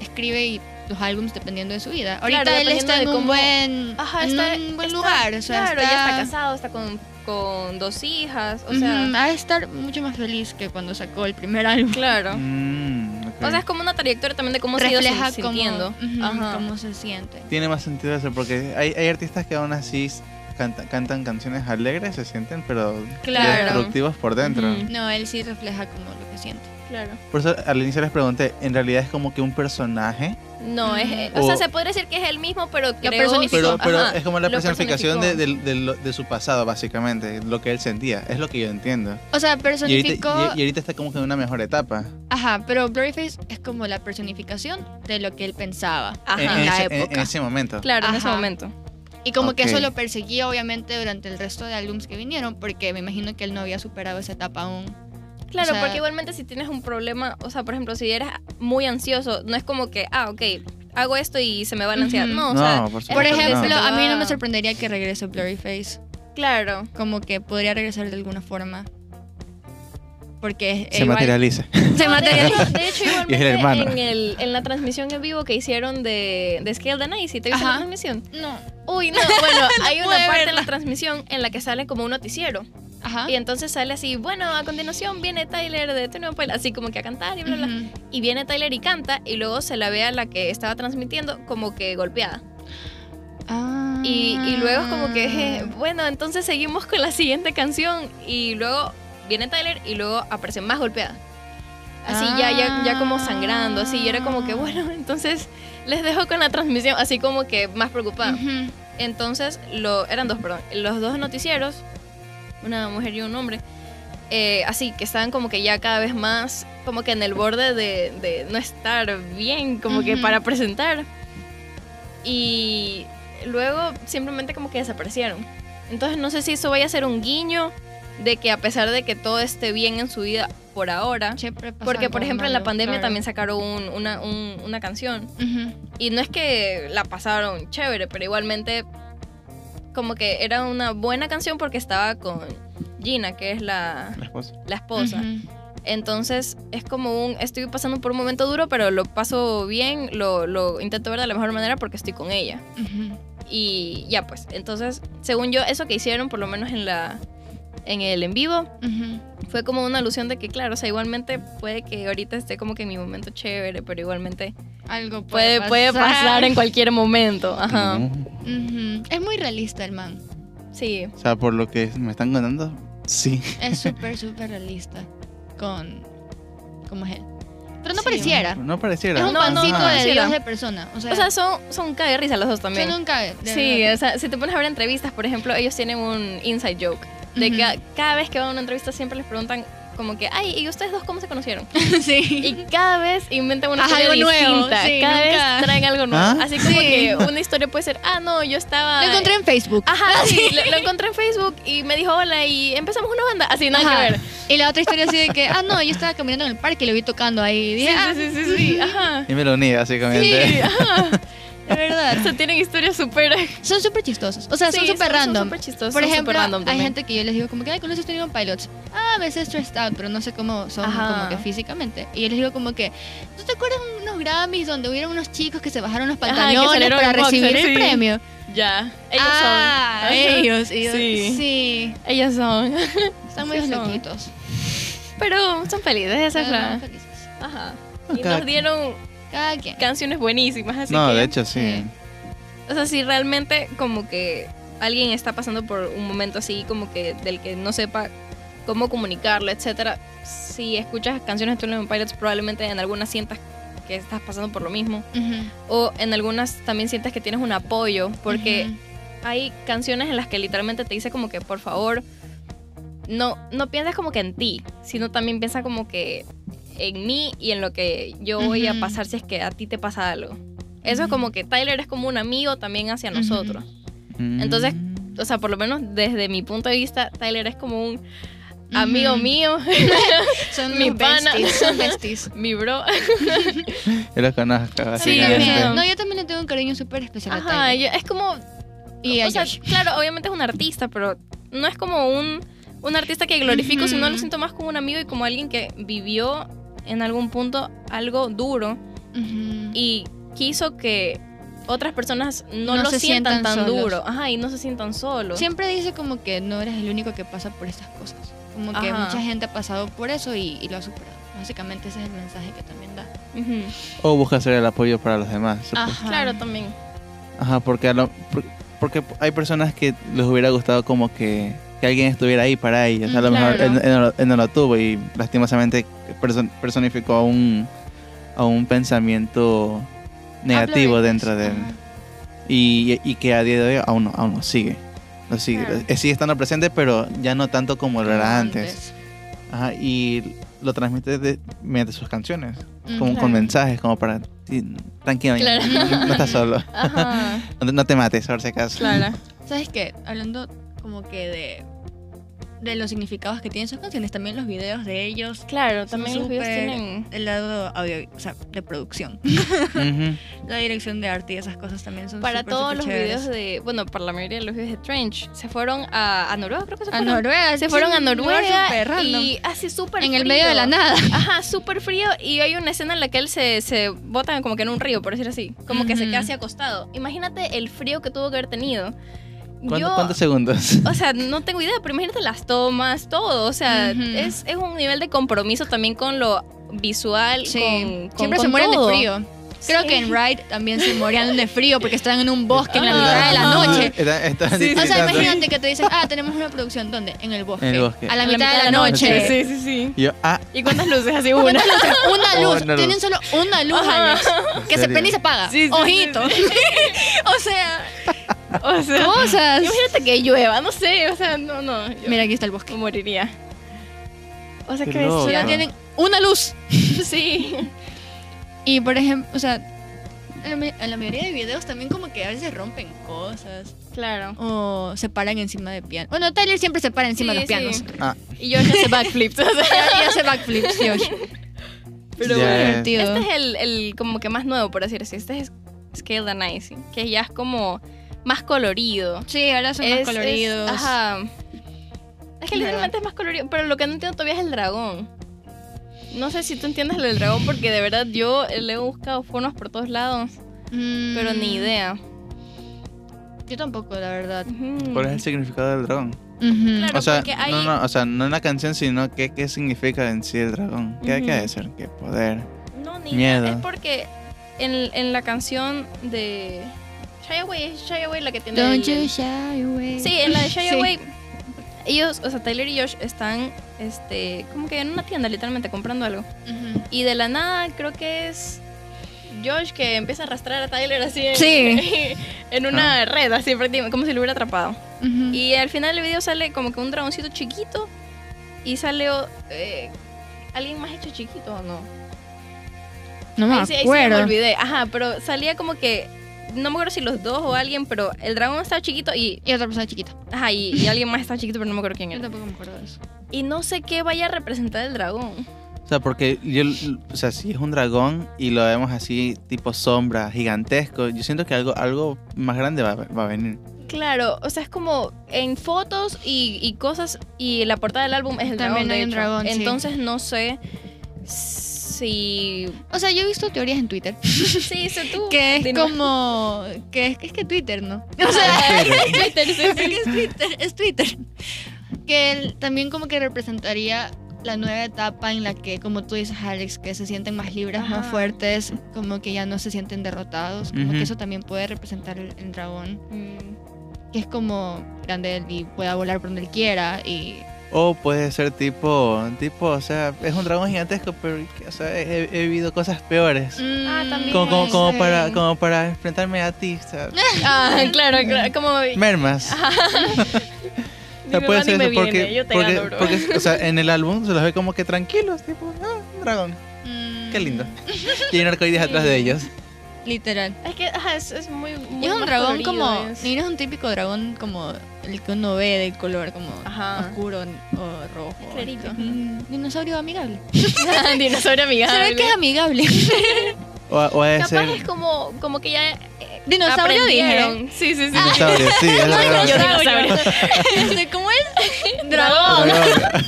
escribe y los álbumes dependiendo de su vida. Ahorita
Claro,
él está en un
cómo-
buen,
Ajá,
en
está,
un buen
está-
lugar. O sea,
claro,
está,
ya está casado, está con, con dos hijas, o sea,
ha de estar mucho más feliz que cuando sacó el primer álbum.
claro.
Mm,
O sea, es como una trayectoria también de cómo se ha ido
Refleja
sin-
cómo,
sintiendo. Ajá.
cómo se siente.
Tiene más sentido eso porque hay, hay artistas que aún así canta- cantan canciones alegres, se sienten, pero
Claro.
destructivos por dentro.
No, él sí refleja como lo que siente.
Claro.
Por eso al inicio les pregunté, ¿en realidad es como que un personaje?
No, es, eh, o sea, se podría decir que es el mismo, pero creo...
personificó.
Pero, pero
Ajá,
es como la
lo
personificación de,
personificó.
de- de lo- de su pasado, básicamente, lo que él sentía. Es lo que yo entiendo.
O sea,
Y ahorita,
personificó.
y- y ahorita está como que en una mejor etapa.
Ajá, pero Blurryface es como la personificación de lo que él pensaba
Ajá.
En,
en
en
la
ese,
época.
en ese momento.
Claro, en ese momento.
Y como que eso lo perseguía obviamente durante el resto de álbumes que vinieron, porque me imagino que él no había superado esa etapa aún.
Claro,
O sea-
porque igualmente si tienes un problema, o sea, por ejemplo, si eres muy ansioso, no es como que, ah, ok, hago esto y se me va la ansiedad. No, o
No,
sea,
por no.
ejemplo, a mí no me sorprendería que regrese Blurryface.
Claro.
Como que podría regresar de alguna forma. Porque
Se
igual-
materializa.
Se
No,
materializa.
de hecho, igualmente
el hermano.
en, el, en la transmisión en vivo que hicieron de, de Scale the Night, ¿sí te viste la transmisión?
No.
Uy, no, bueno, hay una parte en
verla.
la transmisión en la que sale como un noticiero.
Ajá.
Y entonces sale así, bueno, a continuación viene Tyler de Tony Pilot, así como que a cantar y bla, bla.
Ujú.
Y viene Tyler y canta, y luego se la ve a la que estaba transmitiendo como que golpeada.
Ah.
Y, y luego es como que, eh, bueno, entonces seguimos con la siguiente canción. Y luego viene Tyler y luego aparece más golpeada. Así ya, ya, ya como sangrando, así. Y era como que, bueno, entonces les dejo con la transmisión, así como que más preocupada.
Ujú.
Entonces, lo, eran dos, perdón. Los dos noticieros, una mujer y un hombre, eh, así que estaban como que ya cada vez más, como que en el borde de, de no estar bien, como que para presentar. Y luego simplemente como que desaparecieron. Entonces, no sé si eso vaya a ser un guiño de que a pesar de que todo esté bien en su vida por ahora, porque por ejemplo en la pandemia
claro.
también sacaron un- una, un- una canción y no es que la pasaron chévere, pero igualmente como que era una buena canción porque estaba con Gina, que es la,
La esposa.
la esposa. Entonces es como un, estoy pasando por un momento duro, pero lo paso bien, lo, lo intento ver de la mejor manera porque estoy con ella. Y ya pues, entonces, según yo, eso que hicieron, por lo menos en la en el en vivo, fue como una alusión de que, claro, o sea, igualmente puede que ahorita esté como que en mi momento chévere, pero igualmente
Algo puede,
puede, puede pasar en cualquier momento. Ajá.
Es muy realista el man.
Sí.
O sea, por lo que me están contando, sí.
Es súper, súper realista con cómo es él. Pero no
Sí.
pareciera.
No pareciera.
Es un
No,
pancito
no
de
pareciera.
Dios de persona. O sea,
O sea, son, son cae de risa los dos también.
son un cague,
Sí,
verdad.
o sea, si te pones a ver entrevistas, por ejemplo, ellos tienen un inside joke. De que cada vez que van a una entrevista siempre les preguntan como que, ay, ¿y ustedes dos cómo se conocieron?
sí.
Y cada vez inventan una
Ajá,
historia
algo nuevo,
distinta.
sí,
cada
nunca-
vez traen algo nuevo.
¿Ah?
Así como
Sí.
que una historia puede ser, ah, no, yo estaba...
Lo encontré en Facebook.
Ajá, sí, lo, lo encontré en Facebook y me dijo hola y empezamos una banda. Así, nada
Ajá.
que ver.
Y la otra historia así de que, ah, no, yo estaba caminando en el parque y lo vi tocando ahí. Y
Sí,
dije, ah,
sí, sí, sí, sí, ajá.
Y me lo uní, básicamente.
Sí, ajá.
de verdad.
O sea, tienen historias súper...
Son súper chistosos. O sea, son
Sí,
súper random.
súper chistosos,
Por
son
ejemplo,
random
hay gente que yo les digo como que, ay, ¿conoces One Pilots? Ah, a veces stressed out, pero no sé cómo son
Ajá.
como que físicamente. Y yo les digo como que, ¿tú te acuerdas unos Grammys donde hubieron unos chicos que se bajaron los
Ajá,
pantalones
salieron
para
en boxer,
recibir el
sí.
premio?
Ya, ellos
ah,
son. Ajá.
ellos. Yo,
Sí.
sí.
Ellos son.
Están muy
Sí son.
loquitos.
Pero son felices, esa es la.
felices.
Ajá. Y nos dieron
Cada quien.
canciones buenísimas, así
no,
que.
de hecho, sí.
O sea, si realmente como que alguien está pasando por un momento así, como que del que no sepa cómo comunicarlo, etcétera, si escuchas canciones de One Pilots, probablemente en algunas sientas que estás pasando por lo mismo. O en algunas también sientes que tienes un apoyo, porque hay canciones en las que literalmente te dice como que por favor no no pienses como que en ti, sino también piensa como que en mí y en lo que yo voy a
Ujú.
pasar si es que a ti te pasa algo. Eso es
Ujú.
como que Tyler es como un amigo también hacia nosotros.
Mm.
Entonces, O sea, por lo menos desde mi punto de vista, Tyler es como un amigo mío,
Son
Mi
mis
pana.
besties, son besties.
mi bro.
yo lo conozco,
Sí.
No, yo también le tengo un cariño súper especial a
Ajá,
Tyler.
yo- es como
Y a
o sea, claro, obviamente es un artista, pero no es como un, un artista que glorifico, sino
Ujú.
lo siento más como un amigo y como alguien que vivió en algún punto algo duro y quiso que otras personas no,
No
lo
se
sientan,
sientan
tan
solos.
duro. Ajá, y no se sientan solos.
Siempre dice como que no eres el único que pasa por estas cosas. Como que
Ajá.
mucha gente ha pasado por eso y, y lo ha superado. Básicamente ese es el mensaje que también da.
Ujú.
O busca ser el apoyo para los demás.
Ajá.
Claro, también.
Ajá, porque, a lo- por- porque hay personas que les hubiera gustado como que, que alguien estuviera ahí para ellos. A lo mejor él, él no, lo- él no lo tuvo y lastimosamente perso- personificó a un, a un pensamiento negativo dentro de él. Y, y que a día de hoy aún no, aún no sigue. Lo sigue.
Claro.
Eh, Sigue estando presente, pero ya no tanto como lo era antes. Ajá, y lo transmite de- mediante sus canciones,
Mm,
como
claro.
con mensajes, como para... tranquilo,
Claro.
no, no estás solo. No, no te mates, por si acaso.
claro.
¿Sabes qué? Hablando como que de, de los significados que tienen sus canciones, también los videos de ellos,
Claro, también los videos tienen...
el lado audio, o sea, de producción,
Ujú.
la dirección de arte y esas cosas también son
Para
súper,
todos
súper
los
chéveres.
videos de... Bueno, para la mayoría de los videos de Trench, se fueron a, a Noruega, creo que se
A
fueron.
Noruega,
Se fueron a
sí, lugar
Noruega y así súper
en el medio de la nada.
Ajá, súper frío y hay una escena en la que él se, se bota como que en un río, por decir así, como que se queda así acostado. Imagínate el frío que tuvo que haber tenido.
¿Cuánto-
Yo,
¿Cuántos segundos?
o sea, no tengo idea, pero imagínate las tomas, todo, o sea,
Ujú.
es, es un nivel de compromiso también con lo visual,
Sí,
con, con-
siempre
con
se mueren
todo.
de frío. Creo
Sí.
que en Ride también se morían de frío porque estaban en un bosque en la
Ah.
mitad de la noche.
Está- está
Sí,
O sea, imagínate que te dicen, ah, tenemos una producción, ¿dónde? En el bosque.
En el bosque.
A la, mitad, de la noche.
Sí, sí, sí.
Y yo, ah,
¿Y cuántas luces? Así una.
¿Cuántas luces? Una luz.
Una luz.
Tienen solo una luz. Alex. Que se prende y se apaga.
Sí, sí,
Ojito.
sí,
o sea,
O sea,
cosas.
imagínate que llueva, no sé, o sea, no, no. Yo
Mira, aquí está el bosque.
moriría. O sea,
Qué
que
loco.
Solo tienen una luz.
Sí.
Y por ejemplo, o sea, en la, ma- en la mayoría de videos también como que a veces rompen cosas.
Claro.
O se paran encima de pianos. Bueno, Tyler siempre se para encima de los
Sí,
pianos.
sí.
ah.
Y yo hace backflips. o sea.
Y hace backflips, Josh.
Pero
Ya.
bueno.
Divertido.
Este es el, el como que más nuevo, por decir así. Este es Scale the Nice, que ya es como más colorido.
Sí, ahora son
Es-
más
es-
coloridos.
ajá. Es que
Es
literalmente es más colorido, pero lo que no entiendo todavía es el dragón. No sé si tú entiendes lo del dragón, porque de verdad yo le he buscado fonos por todos lados,
Mm,
pero ni idea.
Yo tampoco, la verdad.
¿cuál es el significado del dragón?
Ujú.
Claro.
o sea,
hay-
no, no, o sea, no en la canción, sino qué, qué significa en sí el dragón. ¿Qué hay que decir? ¿Qué poder?
No, ni
Miedo.
idea. Es porque en, en la canción de Shy Away, es Shy Away la que tiene
Don't
el-
you shy away.
Sí, en la de Shy
Sí.
Away, ellos, o sea, Tyler y Josh están, este, como que en una tienda literalmente comprando algo. Y de la nada creo que es Josh que empieza a arrastrar a Tyler así en,
Sí.
en una red, así prácticamente, como si lo hubiera atrapado. Y al final del video sale como que un dragoncito chiquito y sale eh, alguien más hecho chiquito o no.
no me
ahí, sí, ahí sí me
acuerdo.
olvidé. Ajá, pero salía como que no me acuerdo si los dos o alguien, pero el dragón estaba chiquito y
y otra persona chiquita.
ajá, y, y alguien más estaba chiquito, pero no me acuerdo quién
Yo
era.
tampoco me acuerdo de eso.
Y no sé qué vaya a representar el dragón.
O sea, porque yo, o sea, si es un dragón y lo vemos así, tipo sombra, gigantesco, yo siento que algo, algo más grande va, va a venir.
Claro, o sea, es como en fotos y, y cosas y la portada del álbum es el
También
dragón.
hay un
hecho.
dragón, sí.
Entonces no sé si...
O sea, yo he visto teorías en Twitter.
Sí, sé tú.
que es como que es, es que Twitter, ¿no?
O sea,
Twitter, sí, sí, es Twitter, es Twitter. Que él también como que representaría la nueva etapa en la que, como tú dices, Alex, que se sienten más libres, más fuertes, como que ya no se sienten derrotados, como que eso también puede representar el, el dragón,
Mm,
que es como grande y pueda volar por donde él quiera y
O puede ser tipo, tipo, o sea, es un dragón gigantesco, pero o sea, he, he vivido cosas peores.
Ah, también.
Como, como, para, como para enfrentarme a ti, o sea,
Ah, claro, claro. Como.
mermas.
Ni
O sea, puede ser eso, porque,
viene, yo te
porque,
gano, bro.
porque, o sea, en el álbum se los ve como que tranquilos, tipo, ah, un dragón,
Mm,
qué lindo. Y hay un arcoíris atrás de ellos.
Literal.
Es que ajá, es, es muy, muy
Y es un dragón
colorido,
como.
es-
Ni no es un típico dragón como el que uno ve de color como
Ajá.
oscuro o rojo.
Clarito.
Un dinosaurio amigable.
Dinosaurio amigable.
Se ve que es amigable.
O, o de
Capaz
ser
es como, como que ya eh,
Dinosaurio dije.
aprendieron. Sí, sí, sí.
dinosaurio, sí, es dragón.
Yo dinosaurio.
¿Cómo es?
Dragón.
Dragón.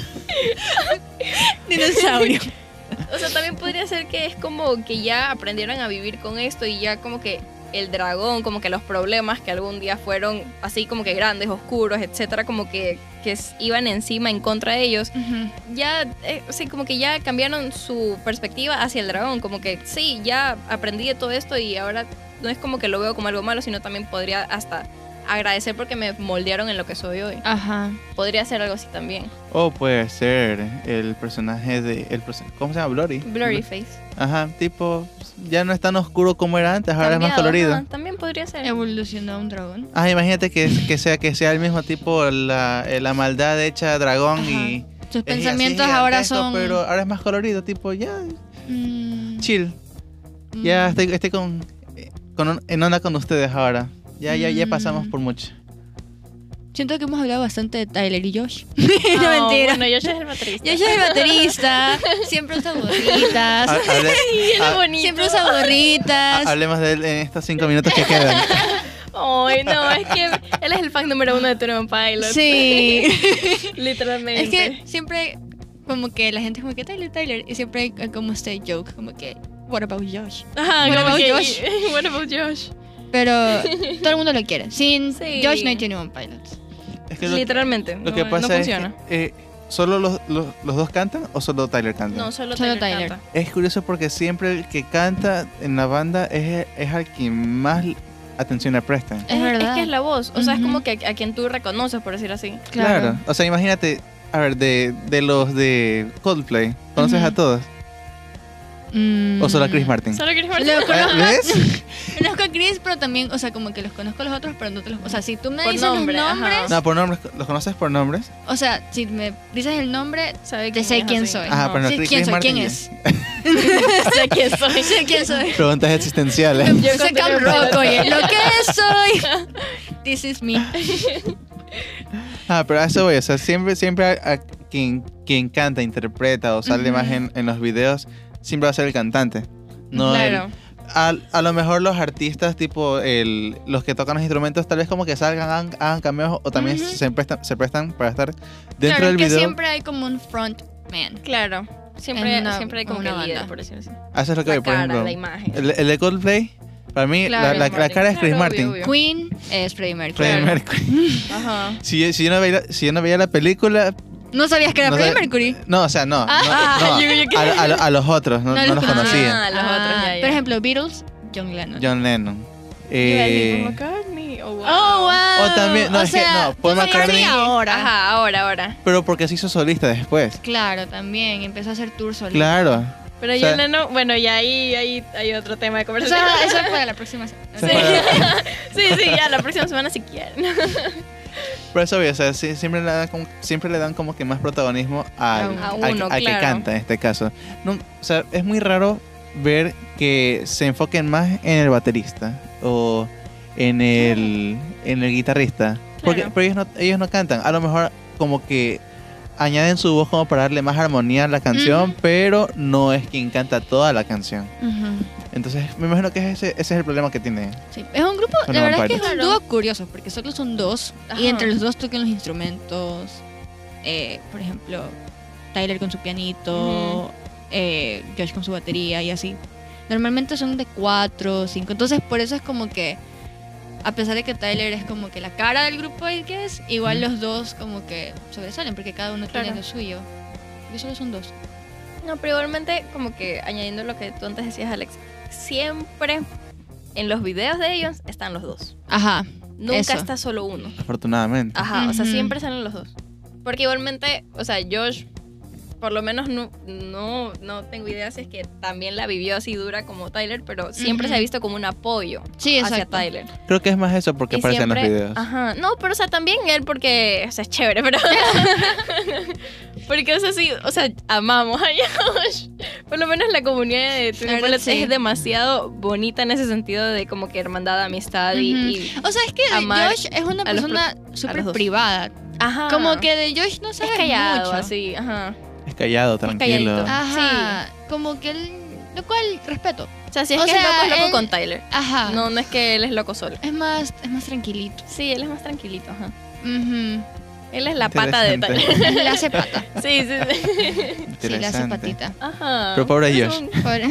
Dinosaurio.
O sea, también podría ser que es como que ya aprendieron a vivir con esto y ya como que el dragón, como que los problemas que algún día fueron así como que grandes, oscuros, etcétera, como que, que iban encima en contra de ellos, ya, eh, sí, como que ya cambiaron su perspectiva hacia el dragón, como que sí, ya aprendí de todo esto y ahora no es como que lo veo como algo malo, sino también podría hasta agradecer porque me moldearon en lo que soy hoy.
Ajá.
Podría ser algo así también.
O puede ser el personaje de. El, ¿Cómo se llama? Blurry.
Blurry face.
Ajá, tipo, ya no es tan oscuro como era antes, ahora es más colorido.
ajá, también podría ser.
Evolucionó a un dragón.
Ah, imagínate que, que sea que sea el mismo tipo la, eh, la maldad hecha dragón
Ajá.
y
Sus
así
pensamientos ahora son.
pero ahora es más colorido, tipo ya
Mm,
chill.
mm.
Ya estoy, estoy con, eh, con un- en onda con ustedes ahora. Ya ya ya
Mm.
pasamos por mucho.
Siento que hemos hablado bastante de Tyler y Josh.
No,
no, mentira.
Bueno, Josh es el baterista.
Josh es el baterista. Siempre usa gorritas.
Ha- hable-
él es
ha-
bonito.
Siempre usa gorritas.
ha- hablemos de él en estos cinco minutos que quedan.
Ay, no, es que él es el fan número uno de Turbo Pilot.
Sí.
Literalmente.
Es que siempre como que la gente es como que Tyler, Tyler. Y siempre hay como este joke, como que, what about Josh?
Ajá,
What about
que-
Josh?
What about Josh?
Pero todo el mundo lo quiere. Sin
Sí.
Josh no hay 21 Pilots.
Es que lo,
Literalmente.
lo
no,
que
no
pasa es
funciona.
que eh, solo los, los, los dos cantan o solo Tyler canta.
No, solo,
Solo
Tyler.
Tyler.
canta.
Es curioso porque siempre el que canta en la banda es, es al que más atención le prestan.
Es verdad.
Es que es la voz. O sea, es
Ujú.
como que a, a quien tú reconoces, por decir así.
Claro. O sea, imagínate, a ver, de, de los de Coldplay, ¿conoces
Ujú.
a todos?
Mm.
¿O solo a Chris Martin?
Solo Chris Martin.
Lo
Ah,
conozco,
¿Ves?
conozco a Chris, pero también, o sea, como que los conozco a los otros, pero no te los... O sea, si tú me
Por
dices
nombre,
los
ajá.
nombres...
No, por nombres, ¿los conoces por nombres?
O sea, si me dices el nombre,
Sabe
Te sé quién
así.
soy.
Ajá,
No.
pero no,
sé
Chris-
quién
Chris
soy,
Martin
quién es.
sé quién soy.
sé quién soy.
Preguntas existenciales.
Yo
Sé Cam Rock, oye, lo que soy. This is me.
Ah, pero a eso voy, o sea, siempre, siempre a, a quien, quien canta, interpreta o sale más en, en los videos, siempre va a ser el cantante. No el-
claro.
a, a lo mejor los artistas, tipo el, los que tocan los instrumentos, tal vez como que salgan, hagan, hagan cameos o también
Ujú.
se, prestan, se prestan para estar dentro
claro,
del
que
video.
siempre hay como un front man.
Claro. Siempre,
una-
siempre hay como
una
que líder,
banda.
por decirlo así.
A eso es lo que
La
voy, por
cara,
ejemplo.
la imagen.
El, el de Coldplay, para mí,
Claro,
la, la- la cara es Chris
Claro,
Martin.
obvio, obvio.
Queen es Freddie Mercury.
Freddie. Mercury.
Ajá.
Si, si, yo no veía, si yo no veía la película,
¿No sabías que era
No
Freddie
sabía-
Mercury?
no, o sea, no.
Ah,
no, no.
yo- yo-
A, a- a los otros, no,
No
no
los conocía.
Ah, los otros, ya, ya.
Por ejemplo, Beatles, John Lennon.
John Lennon. Eh,
Paul McCartney. Oh, wow.
Oh, wow.
O también- no,
o
es que no, Paul McCartney-
ahora.
Ajá, ahora, ahora.
pero porque se hizo solista después.
Claro, también empezó a hacer tour solito.
Claro.
Pero
O sea-
yo bueno, y ahí, ahí hay otro tema de
O
conversación.
sea, eso es para la próxima semana.
Se
Sí. sí, sí, ya, la próxima semana si quieren.
Por eso, o sea, sí, siempre, le dan como, siempre le dan como que más protagonismo al,
A uno,
que
claro.
canta en este caso. No, o sea, es muy raro ver que se enfoquen más en el baterista o en el, en el guitarrista. Porque,
Claro.
pero ellos no, ellos no cantan. A lo mejor como que añaden su voz como para darle más armonía a la canción, pero no es quien canta toda la canción. Entonces, me imagino que ese, ese es el problema que tiene.
Sí, Es un grupo, la verdad es que es un dúo curioso, porque solo son dos,
Ajá.
y entre los dos tocan los instrumentos, eh, por ejemplo, Tyler con su pianito, eh, Josh con su batería y así. Normalmente son de cuatro, cinco, entonces por eso es como que, a pesar de que Tyler es como que la cara del grupo, I guess, igual los dos como que sobresalen, porque cada uno tiene lo suyo. Y solo son dos.
No, pero igualmente, como que añadiendo lo que tú antes decías, Alex, siempre en los videos de ellos están los dos.
Ajá,
Nunca
Eso.
está solo uno.
Afortunadamente.
Ajá, o sea, siempre salen los dos. Porque igualmente, o sea, Josh, por lo menos no, no, no tengo idea si es que también la vivió así dura como Tyler, pero siempre se ha visto como un apoyo
Sí,
hacia
exacto.
Tyler.
Creo que es más eso porque
Y
aparece en los
siempre-
videos.
Ajá. No, pero o sea, también él porque, o sea, es chévere, pero... porque, o sea, sí, o sea, amamos a Josh. Por lo menos la comunidad de Twin
sí.
es demasiado bonita en ese sentido de como que hermandad, amistad y...
O sea, es que Josh es una persona súper privada.
Ajá.
Como que de Josh no
es
sabes
callado,
mucho.
así, ajá.
Es callado, tranquilo.
Ajá. Como que él... Lo cual respeto.
O sea, si es
O
que es
sea,
loco, es loco
él-
con Tyler.
Ajá.
No, no es que él es loco solo.
Es más, es más tranquilito.
Sí, él es más tranquilito, ajá. Él es la pata de. Tyler.
Le hace pata.
Sí, sí, sí.
Sí, le hace patita.
Ajá.
Pero pobre
Es
Josh.
Pobre.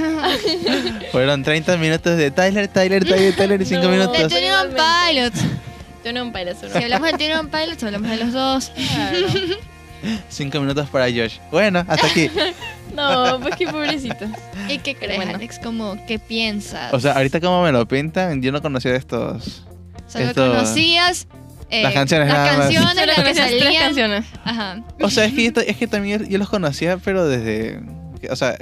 Fueron 30 minutos de Tyler, Tyler, Tyler, Tyler y 5
No.
De
minutos.
Yo no un Pyre, solo.
Si hablamos de Twenty One Pilots, hablamos de los dos.
Claro.
5 minutos para Josh. Bueno, hasta aquí.
No, pues qué pobrecito.
¿Y qué crees,
Bueno.
Alex? Como, ¿qué piensas?
O sea, ahorita como me lo pintan, yo no conocía estos.
Solo
esto-
conocías eh,
Las canciones
las
nada
canciones, las que
tres canciones.
Ajá.
O sea, es que, yo, es que también yo, los conocía, pero desde. O sea,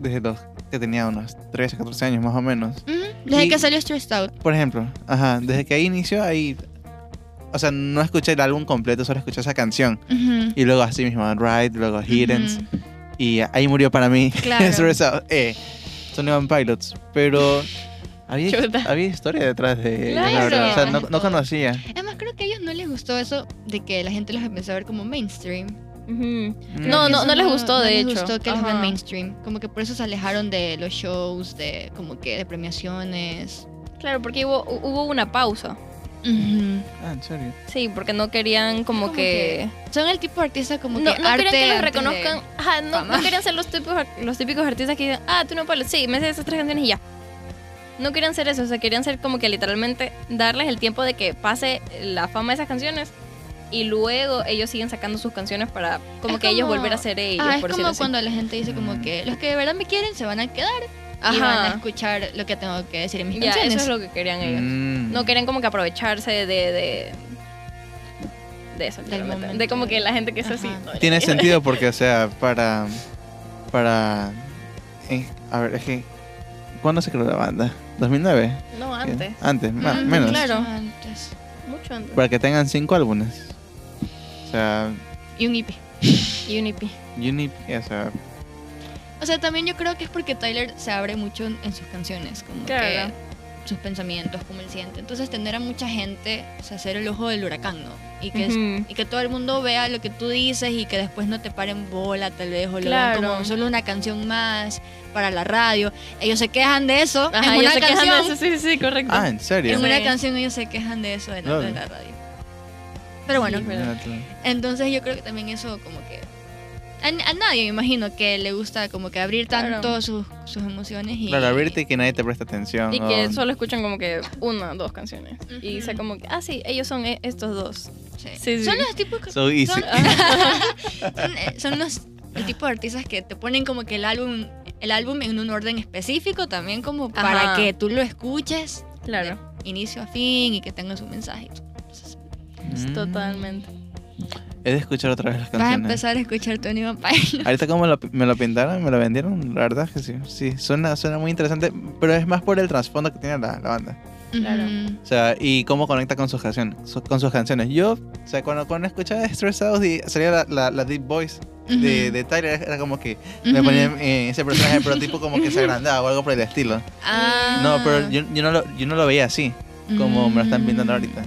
desde los que tenía unos 13, 14 años más o menos.
Desde
Y-
que salió Stressed Out.
Por ejemplo, ajá, desde que ahí inició, ahí. O sea, no escuché el álbum completo, solo escuché esa canción. Y luego así mismo, Ride, luego Hiddens.
Ujú.
Y ahí murió para mí.
Claro.
Eh, Sony One Pilots. Pero. Había, había historia detrás de la
Claro.
verdad. O sea, no, no conocía.
Además, creo que a ellos no les gustó eso de que la gente los empezó a ver como mainstream.
Mm.
No, no, no les gustó,
no
de
les
hecho.
gustó que los vean mainstream. Como que por eso se alejaron de los shows, de como que de premiaciones.
Claro, porque hubo, hubo una pausa.
Ujú.
Ah, en serio.
Sí, porque no querían como,
Como
que...
Son el tipo de artista como
No,
que
no
arte
querían que los
antes de-
reconozcan. Ajá, no, no querían ser los típicos, los típicos artistas que dicen, ah, tú no puedes. Sí, me sé esas tres canciones y ya. No querían ser eso, o sea, querían ser como que literalmente darles el tiempo de que pase la fama de esas canciones y luego ellos siguen sacando sus canciones para como
Es
que ellos
como-
volver a ser ellos,
Ah, es
por
como
así.
cuando la gente dice como que los que de verdad me quieren se van a quedar y van a
Ajá.
escuchar lo que tengo que decir en mis
Ya,
canciones.
eso es lo que querían ellos.
Mm.
No querían como que aprovecharse de... de de eso. De como que la gente que es así.
Ajá.
Tiene sentido porque, o sea, para. Para. eh, a ver, es que. ¿Cuándo se creó la banda? ¿2009?
No, antes.
Antes, menos.
claro.
Antes.
Mucho antes.
Para que tengan cinco álbumes. O sea,
Y un EP.
Unity.
Unip, o sea,
O sea, también yo creo que es porque Tyler se abre mucho en, en sus canciones, como
Claro.
que sus pensamientos, cómo él siente. Entonces, tener a mucha gente, o sea, ser el ojo del huracán, ¿no? Y que, es-
Ujú.
y que todo el mundo vea lo que tú dices y que después no te paren bola, tal vez, o lo
Claro.
vean como solo una canción más para la radio. Ellos se quejan de eso
Ajá,
en
ellos
una
se quejan
canción.
de eso, sí, sí, correcto.
Ah, ¿en serio?
En una
Sí.
canción ellos se quejan de eso de la radio. Pero bueno,
Sí, pero-
entonces yo creo que también eso como que... A, a nadie me imagino que le gusta como que abrir
Claro.
tanto sus, sus emociones y...
Claro, abrirte y que nadie te presta atención.
Y que solo escuchan como que una, dos canciones. Y
Ujú.
sea como que, ah, sí, ellos son e- estos dos.
Sí.
Sí, sí.
Son los tipos que-
So easy.
son, son, eh, son los el tipo de artistas que te ponen como que el álbum el álbum en un orden específico también como para
Ajá.
que tú lo escuches
Claro,
inicio a fin y que tenga su mensaje. Entonces,
Mm.
totalmente.
He de escuchar otra vez las
vas a
canciones.
empezar a escuchar Tony Vampire.
Ahorita como lo- me lo pintaron, me lo vendieron, la verdad es que sí. Sí, suena, suena muy interesante, pero es más por el trasfondo que tiene la, la banda.
Claro.
O sea, y cómo conecta con sus canciones. su- con sus canciones. Yo, o sea, cuando, cuando escuchaba Stress Out y salía la, la, la Deep Voice de, de Tyler, era como que me ponía en ese personaje, pero tipo como que se agrandaba o algo por el estilo.
Ah.
No, pero yo, yo, no lo, yo no lo veía así, como me lo están pintando ahorita.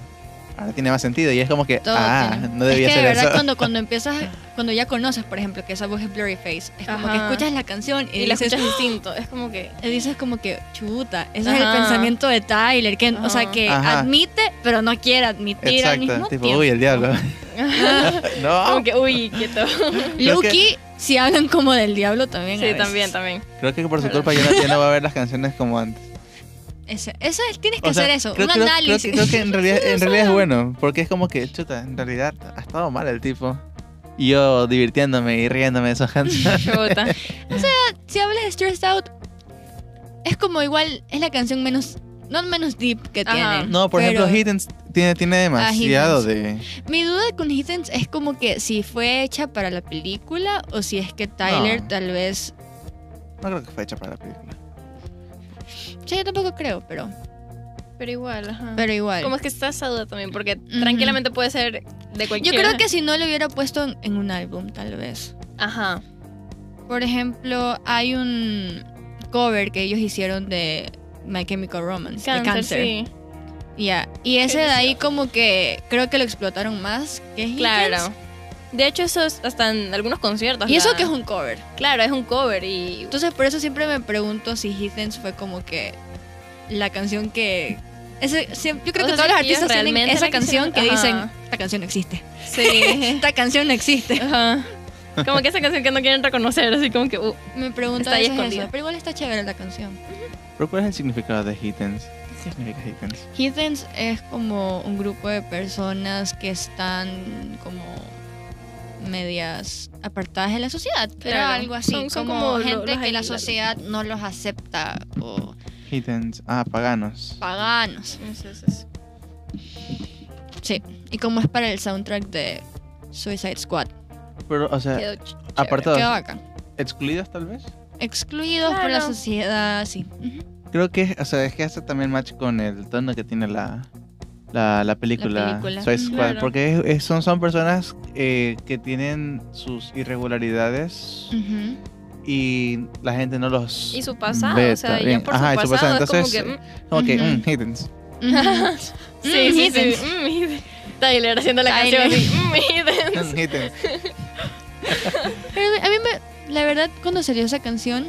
Ahora tiene más sentido y es como que,
Todo
ah,
tiene-
no debía
es que
ser
de verdad
eso.
cuando cuando empiezas cuando ya conoces por ejemplo que esa voz es Blurry Face es como que
Ajá.
escuchas la canción y,
Y la escuchas distinto. Es como que.
y dices como que chuta ese es el
Ajá.
pensamiento de Tyler que o sea
Ajá.
que
Ajá.
admite pero no quiere admitir al mismo
Exacto, tipo,
tiempo
uy, el diablo. no,
Como que, uy, quieto.
Loki si hablan como del diablo también
Sí, también, también.
creo que por su culpa ya no, ya no va a ver las canciones como antes.
Ese- eso es- tienes que
O sea,
hacer eso
creo,
un
creo- creo
análisis
que, creo que en realidad, en realidad es bueno, porque es como que, chuta, en realidad ha estado mal el tipo. Y yo divirtiéndome y riéndome de esas canciones.
Chuta.
si hablas de Stressed Out es como igual es la canción menos no menos deep que
Ajá.
tiene.
No, por
pero
ejemplo, Hiddens tiene, tiene demasiado de...
Mi duda con Hiddens es como que si fue hecha para la película o si es que Tyler
No.
tal vez...
No creo que fue hecha para la película.
Sí, yo tampoco creo, pero,
Pero igual, ajá.
pero igual.
Como es que está esa duda también, porque tranquilamente puede ser de
Yo
cualquier.
creo que si no lo hubiera puesto en, en un álbum, tal vez.
Ajá.
Por ejemplo, hay un cover que ellos hicieron de My Chemical Romance, de
Cáncer,
Cancer.
sí.
Ya. Y ese de ahí como que creo que lo explotaron más que Higgins.
Claro. De hecho, eso es hasta en algunos conciertos.
Y eso
la-
que es un cover.
Claro, es un cover y...
Entonces por eso siempre me pregunto si Higgins fue como que la canción que... Ese, yo creo
O
que
sea,
todos los artistas tienen esa
la
canción que
quisieron-
dicen, esta canción no existe.
Sí.
Esta canción no existe.
Ajá. Como que esa canción que no quieren reconocer, así como que... uh,
Me pregunto
Está
a
ahí escondida.
eso, pero igual está chévere la canción.
¿Pero cuál es el significado de Hiddens? ¿Qué significa Hiddens?
Heathens es como un grupo de personas que están como medias apartadas de la sociedad, pero
Claro.
algo así,
Son- son
como, gente
los
que la sociedad no los acepta o
Hiddens. Ah, paganos.
paganos.
eso, eso, eso.
Sí, y como es para el soundtrack de Suicide Squad,
Pero, o sea,
Quedó
apartados.
bacán.
¿Excluidos tal vez?
Excluidos por la sociedad, sí.
Creo que, o sea, es que hace también match con el tono que tiene la, la, la película,
película.
Suicide
Mm,
Squad,
claro.
porque es- es- son, son personas eh, que tienen sus irregularidades
Ujú.
y la gente no los
Y su pasado,
ve
o sea,
bien.
ya por
Ajá, y
su
su
pasado,
pasado,
es como
entonces,
que... mm,
como que,
Ujú.
mm,
sí, sí, sí. Mm. Tyler haciendo la
Tyler.
canción así, mm,
a mí me, la verdad, cuando salió esa canción,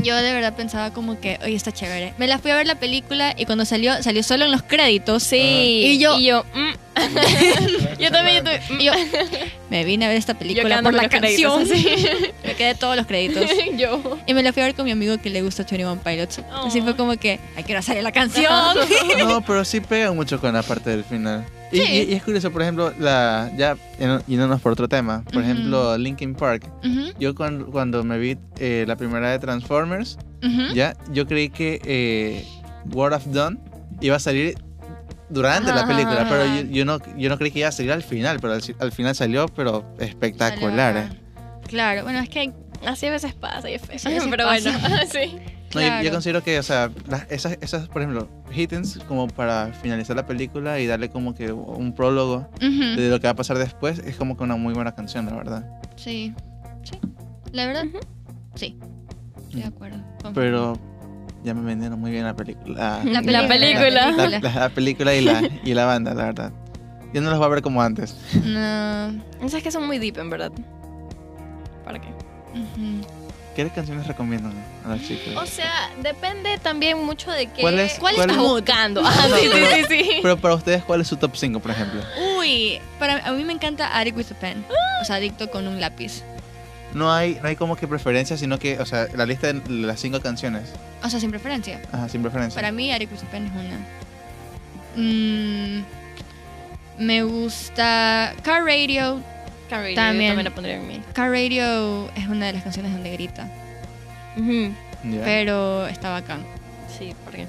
yo de verdad pensaba como que, oye, está chévere. Me la fui a ver la película y cuando salió, salió solo en los créditos.
Sí.
Y yo-
Y yo... mm. yo también, yo mm.
Y yo me vine a ver esta película por la
créditos,
canción.
así.
me quedé todos los créditos.
yo...
Y me la fui a ver con mi amigo que le gusta 21 Pilots. Así
Oh.
fue como que, ay, quiero salir la canción.
No, pero sí pega mucho con la parte del final. Y,
Sí.
y- y es curioso, por ejemplo, la ya yendo- yéndonos por otro tema, por ejemplo, Linkin Park. Yo cuando, cuando me vi eh, la primera de Transformers,
ujú.
ya, yo creí que eh, World of Dawn iba a salir durante la
Ajá,
película,
ajá.
pero yo, yo no, yo no creí que iba a salir al final, pero al, al final salió, pero espectacular.
Salió
eh.
Claro, bueno, es que hay-
Así a veces pasa y.
Sí, a veces
Pero
pasa.
bueno, sí.
No, yo- yo,
Claro.
considero que, o sea, las- esas, esas, por ejemplo, Hittens, como para finalizar la película y darle como que un prólogo
Ujú.
de lo que va a pasar después, es como que una muy buena canción, la verdad.
Sí, sí. La verdad,
Ujú.
sí. Estoy de acuerdo. Confirmo.
Pero ya me vendieron muy bien la película.
La
La
película.
La, la- la película y la, y la banda, la verdad. Yo no los voy a ver como antes.
No.
Esas que son muy deep, en verdad. ¿Para qué?
¿Qué canciones recomiendan a las chicas?
O sea, depende también mucho de qué...
¿Cuál es-
¿Cuál
cuál
estás
es-
buscando? Ah, sí,
pero-
sí, sí, sí.
Pero para ustedes, ¿cuál es su top 5, por ejemplo?
Uy, para a mí me encanta Addict with a Pen. O sea, adicto con un lápiz.
No hay, no hay como que preferencia, sino que, o sea, la lista de las cinco canciones.
O sea, sin preferencia.
Ajá, sin preferencia.
Para mí, Addict with a Pen es una. Mm, me gusta Car Radio.
Car Radio,
También.
también la pondría en mí.
Car Radio es una de las canciones donde grita. Pero está bacán.
Sí, ¿por qué?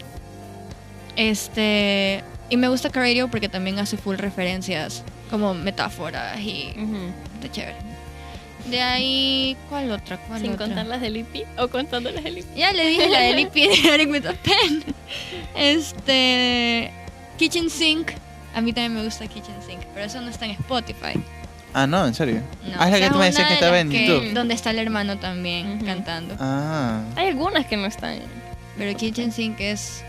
Este. Y me gusta Car Radio porque también hace full referencias. Como metáforas y está chévere. De ahí. ¿Cuál otra? ¿Cuál
Sin
otra?
contar las del IP o contando las del IP.
Ya le dije la de Lippy de Eric with a Pen. Este. Kitchen Sink. A mí también me gusta Kitchen Sink, pero eso no está en Spotify.
Ah, no, en serio.
No,
Ah, es la que tú me decías que estaba en
que-
YouTube.
Donde está el hermano también cantando.
Ah.
Hay algunas que no están.
Pero Kitchen Sink es.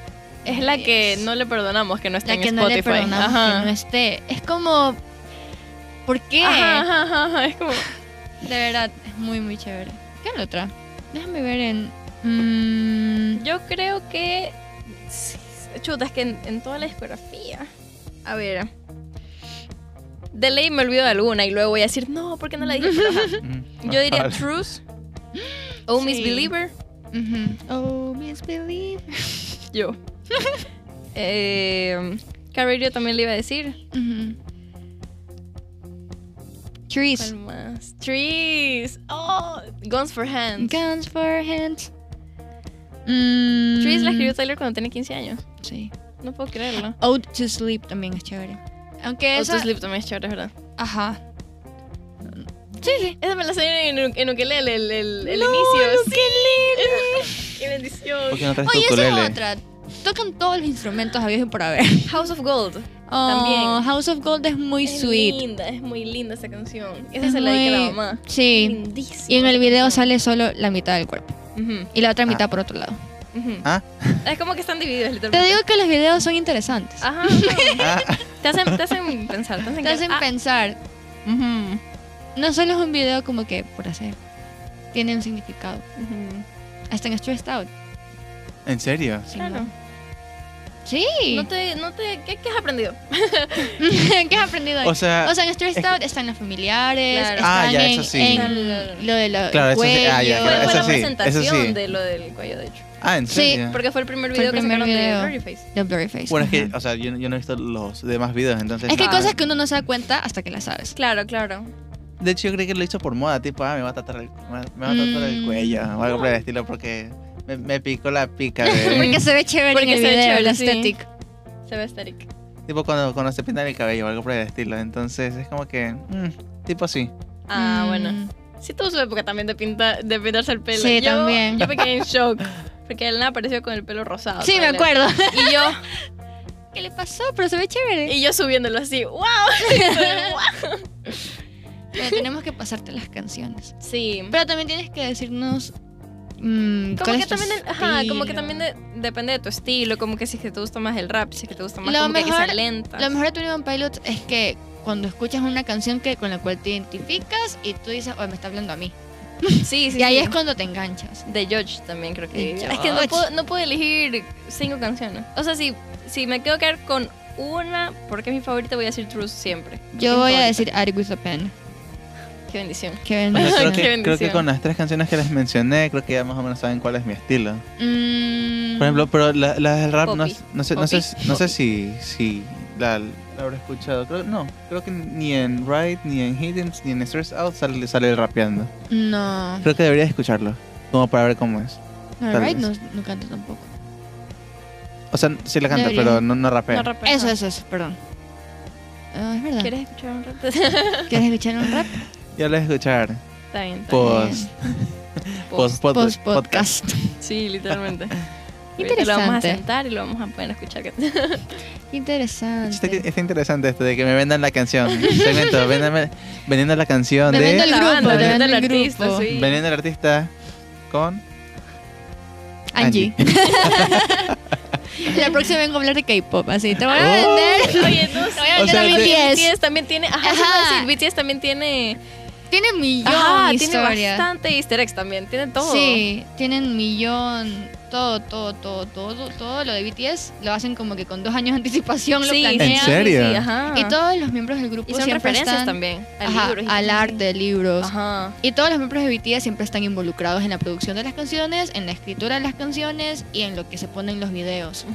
Es la que no le perdonamos que no esté
La
en
que no
Spotify.
le perdonamos
Ajá.
que no esté. Es como. ¿Por qué?
Ajá, ajá, ajá, ajá, Es como.
De verdad, es muy, muy chévere. ¿Qué es la otra? Déjame ver en. mm,
Yo creo que. Chuta, es que en, en toda la discografía. A ver. De ley me olvido de alguna y luego voy a decir, no, ¿por qué no la dije?
Mm,
Yo diría
vale.
Truth. Oh, Miss
Sí.
Believer.
ujú. Oh, Miss Believe.
Yo. eh, Car Radio también le iba a decir.
Ujú. Trees.
¿Cuál más? Trees. Oh, Guns for Hands.
Guns for hands. Mm,
Trees la escribió Tyler cuando tenía 15 años.
Sí.
No puedo creerlo.
Ode to Sleep también es chévere. Aunque
Esa...
esa...
Sleep también es chévere, ¿verdad?
Ajá. Sí, sí.
Esa me la sé en, en ukelele, el, el, el
No,
inicio.
el
Sí. ¡Qué bendición!
¿Por qué no traes
Oye,
tu
esa es otra. Tocan todos los instrumentos habidos por haber.
House of Gold.
Oh,
También.
House of Gold es muy
es
sweet.
linda, es muy linda esa canción. Esa
Es
se la dedica a
muy-
la mamá.
Sí.
Lindísima.
Y en el video sale solo la mitad del cuerpo.
Ujú,
Y la otra
Ah.
mitad por otro lado.
ujú.
Ah.
Es como que están divididos,
Te digo que los videos son interesantes.
Ajá.
Ah,
Te hacen, te hacen pensar. Te hacen,
Te hacen
ah,
pensar.
ujú,
No solo es un video como que por hacer. Tiene un significado. Hasta en Stressed Out.
¿En serio?
Sí,
Claro.
¿no? Sí.
No te, no te, ¿qué, ¿Qué has aprendido?
¿Qué has aprendido ahí?
O sea,
O sea, en Stressed
es que-
Out están los familiares,
Claro.
están
Ah, ya,
en,
eso sí.
en lo de la
Claro, eso sí.
cuello.
Ah, ya, claro,
fue
eso
la
sí,
presentación
eso sí.
de lo del cuello, de hecho.
ah, ¿en
Sí,
serio?
Porque fue el primer video
el
que
primer
sacaron
video.
de Blurryface.
The Blurryface.
Bueno, es que, o sea, yo, yo no he visto los demás videos, entonces...
Es que hay
Ah.
cosas que uno no se da cuenta hasta que las sabes.
Claro, claro.
De hecho, yo creí que lo hizo por moda, tipo, ah, me va a tratar el, me va- me va a tratar el
Mm.
cuello o algo por el estilo, porque me, me picó la pica de...
Porque se ve chévere
Porque
en el
se ve chévere,
la
sí.
estética.
Se ve estético.
tipo cuando, cuando se pintan el cabello o algo por el estilo, entonces es como que... mm, tipo sí.
Ah,
Mm.
bueno. Sí tuvo su época también de, pinta, de pintarse el pelo.
Sí,
yo,
también.
Yo me quedé en shock. Porque él apareció con el pelo rosado.
Sí, me acuerdo.
Y yo,
¿Qué le pasó? Pero se ve chévere.
y yo subiéndolo así. ¡Wow!
Pero tenemos que pasarte las canciones.
Sí.
Pero también tienes que decirnos. Mm,
Como que también, ajá, como que también de- depende de tu estilo, como que si es que te gusta más el rap, si es que te gusta más
Lo
como que, lentas.
Lo mejor de Twenty One Pilots es que cuando escuchas una canción que con la cual te identificas y tú dices, oh, me está hablando a mí.
Sí, sí,
y ahí
sí.
es cuando te enganchas.
De George también creo que. Es que no puedo, no puedo elegir cinco canciones. O sea, si, si me quedo quedar con una, porque es mi favorita, voy a decir Truth siempre.
Yo voy a decir Add with a Pen.
Qué bendición.
Qué
O sea,
bendición.
creo,
Qué
que, creo
bendición.
que con las tres canciones que les mencioné, creo que ya más o menos saben cuál es mi estilo.
Mm,
Por ejemplo, pero la- las del rap, no, sé, no sé, no sé si, si la, la habré escuchado. Creo, no, creo que ni en Ride, ni en Hidden, ni en Stress Out sale, sale rapeando.
no.
Creo que deberías escucharlo, como para ver cómo es.
No, right, no, canto tampoco.
O sea, sí la canta,
Debería.
pero no, no rapea.
No rapea.
Eso, eso, eso, perdón. Ah, es verdad.
¿Quieres escuchar un rap?
¿Quieres escuchar un rap?
Ya lo voy a escuchar.
Está bien, está
Post, post, pod-
Post
podcast.
podcast.
bien. Sí, literalmente. Ahorita Lo vamos a
Interesante.
sentar y lo vamos a poder escuchar.
Interesante.
está interesante esto de que me vendan la canción. Segmento, véndame- vendiendo la canción
Me
de.
el
la
grupo,
banda, vendiendo al
el
artista,
grupo.
sí.
Vendiendo al artista con.
Angie. La próxima vengo a hablar de K-pop, así. Te voy a
Oh.
vender.
Oye, no
Te voy a
O
vender
sea,
a BTS.
BTS también tiene. Ajá,
Ajá.
BTS también tiene.
Tiene millón de
tiene
historia.
bastante easter eggs también. Tiene todo.
Sí, tienen millón, todo, todo, todo, todo, todo lo de BTS lo hacen como que con dos años de anticipación lo
Sí,
planean.
¿En serio?
Sí, ajá.
Y todos los miembros del grupo
Y son
siempre
referencias
están
también. a
ajá,
libros
al arte, libros.
Ajá.
Y todos los miembros de BTS siempre están involucrados en la producción de las canciones, en la escritura de las canciones y en lo que se pone en los videos.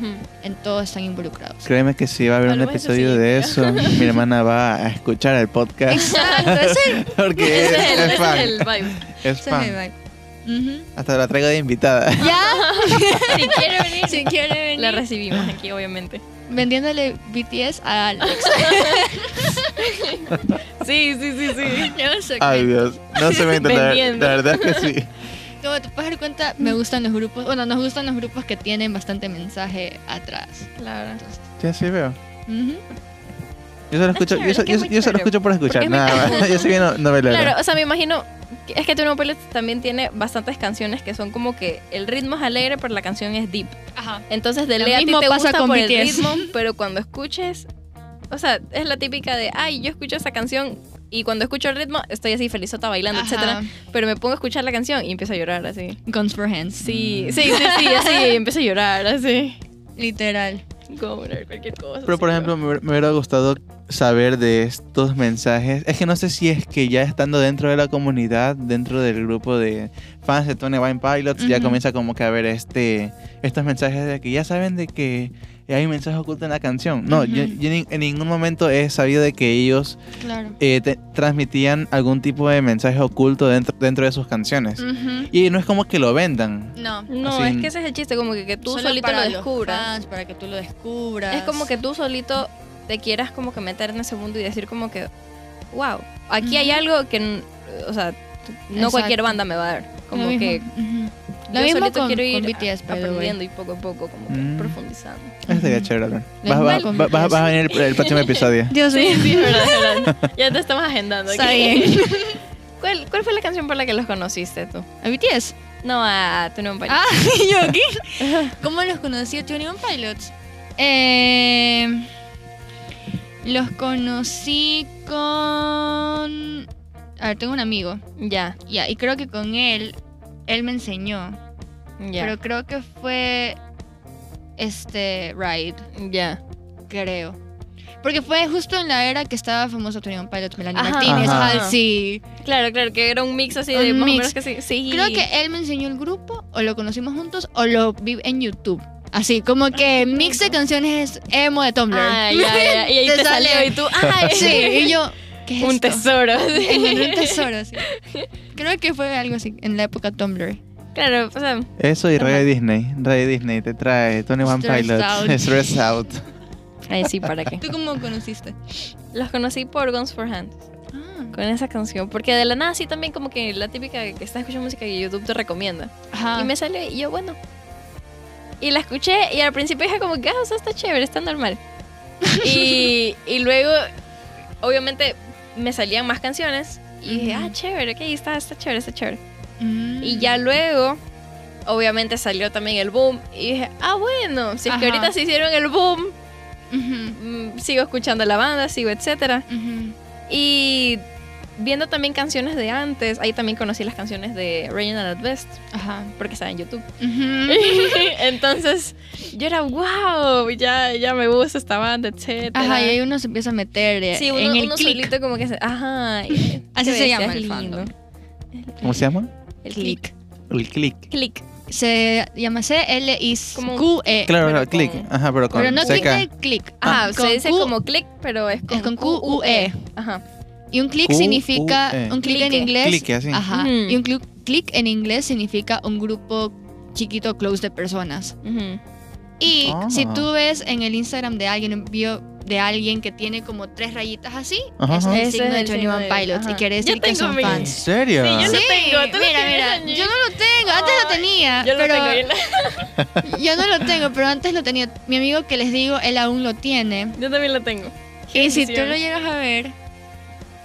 En todo están involucrados.
Créeme que si va a haber un episodio
sí.
de eso, mi hermana va a escuchar el podcast
Exacto, ese,
porque
Ese
es,
es el,
es fan.
es el vibe.
Es
ese es
fan. Hasta la traigo de invitada.
Ya,
Si quiere venir,
si quiere venir.
la recibimos aquí, obviamente.
vendiéndole BTS a Alex.
Sí, sí, sí, sí.
Yo sé
Ay, Dios. No se me la, la verdad es que sí.
Como te puedes dar cuenta, me gustan los grupos, bueno, nos gustan los grupos que tienen bastante mensaje atrás.
Claro.
Entonces,
Ya sí veo. Yo solo
Es
escucho, yo, solo escucho por escuchar, nada más. Yo soy bien no- novelero.
Claro, o sea, me imagino. Es que One Pilots también tiene bastantes canciones que son como que el ritmo es alegre, pero la canción es deep.
Ajá.
Entonces, de ley a ti te gusta
con
por el ritmo, pero cuando escuches. O sea, es la típica de, ay, yo escucho esa canción y cuando escucho el ritmo estoy así felizota bailando,
Ajá.
etcétera. Pero me pongo a escuchar la canción y empiezo a llorar así.
Guns for Hands.
Sí, sí, sí, sí, así, y empiezo a llorar así.
Literal.
Como cualquier cosa.
Pero por ejemplo, me, hubiera- gustado saber de estos mensajes. Es que no sé si es que ya estando dentro de la comunidad, dentro del grupo de fans de Tony Wine Pilots, ya comienza como que a ver este, estos mensajes de que ya saben de que hay un mensaje oculto en la canción. No, yo, yo ni- en ningún momento he sabido de que ellos
Claro.
eh, te- transmitían algún tipo de mensaje oculto dentro, dentro de sus canciones. Y no es como que lo vendan.
No.
No,
Así-
es que ese es el chiste, como que, que tú
Solo
solito
para
lo descubras.
fans, para que tú lo descubras.
Es como que tú solito te quieras como que meter en ese mundo y decir como que, wow, aquí hay algo que, o sea, no cualquier banda me va a dar. Como
Lo mismo,
que.
Lo
yo
mismo
solito
con,
quiero ir
con BTS, way.
aprendiendo y poco a poco como que
Mm.
profundizando.
Eso sería
Ujú.
chévere hablar. Vas, vas-
con
vas- vas- a venir el, el próximo episodio.
Dios
Sí,
mío.
sí, es verdad. Ya te estamos agendando.
Está
aquí.
bien.
¿Cuál, ¿Cuál fue la canción por la que los conociste tú?
¿A BTS?
No, a Tony One Pilots.
Ah, ¿y yo aquí. ¿Cómo los conocí a 21 Pilots? Eh, los conocí con... A ver, tengo un amigo.
Ya,
Ya, y creo que con él, él me enseñó.
ya,
Pero creo que fue este Ride,
ya.
creo. Porque fue justo en la era que estaba famoso Tony One Pilots, Melanie
Ajá.
Martínez,
Ajá.
Halsey.
Claro, claro, que era un mix así de
Un mix.
que sí. sí.
Creo que él me enseñó el grupo, o lo conocimos juntos, o lo vi en YouTube. Así, como que mix de canciones emo de Tumblr.
Ah, ya, ya. Y ahí te, salió y tú, ¡ay!
Sí, y yo, ¿qué es
un
esto?
tesoro.
Encontré un tesoro, sí. Creo que fue algo así, en la época Tumblr.
Claro, o sea,
Eso y
Ajá.
Radio Disney. Radio Disney te trae Tony One.
Out.
Stress Out.
ahí sí, ¿para qué?
¿Tú cómo conociste?
Los conocí por Guns for Hands,
Ah,
con esa canción. Porque de la nada, sí, también como que la típica que estás escuchando música y YouTube te recomienda.
ajá.
Y me salió y yo, bueno. Y la escuché y al principio dije como que, ah, o sea, está chévere, está normal. y, y luego, obviamente, me salían más canciones. Y dije, ah, chévere, ok, está, está chévere, está chévere.
Mm.
Y ya luego, obviamente salió también el boom. Y dije, ah, bueno, si es que ahorita se hicieron el boom, mm, sigo escuchando la banda, sigo, etcétera. Y viendo también canciones de antes, ahí también conocí las canciones de Reginald at Best,
Ajá.
porque estaba en YouTube.
Ujú.
Entonces, yo era, wow, ya, ya me gusta esta banda, etcétera.
Ajá, y ahí uno se empieza a meter eh,
Sí, uno,
en el
uno
click.
solito como que se, ajá. y-
Así se llama el fandom.
¿Cómo se llama?
El click.
El click.
Click.
Se llama
Como-
C-L-I-Q-E.
Claro,
pero
claro, click.
con-
Ajá, pero con
Pero no click de click.
Ajá,
con
se dice
Q-
como click, pero es con,
Es con
Q-U-E.
Q-U-E.
Ajá.
Y un click
Q-U-E.
significa. Un click en inglés.
Clique, así.
Ajá.
Ujú.
Y un click en inglés significa un grupo chiquito, close de personas.
Ujú.
Y
Ah.
si tú ves en el Instagram de alguien, un bio de alguien que tiene como tres rayitas así,
Ajá,
es el signo
es
de
el
21
signo de-
Pilots. Y quiere
Yo
decir que
tengo
son
mi-
¿En
fans.
serio?
Sí, yo lo
Sí,
tengo, tú lo
mira, mira, yo no lo tengo, antes lo
Ay,
tenía,
Yo lo
pero
tengo. Yo,
yo no lo tengo, pero antes lo tenía. Mi amigo que les digo, él aún lo tiene.
yo también lo tengo.
Y si tú lo llegas a ver,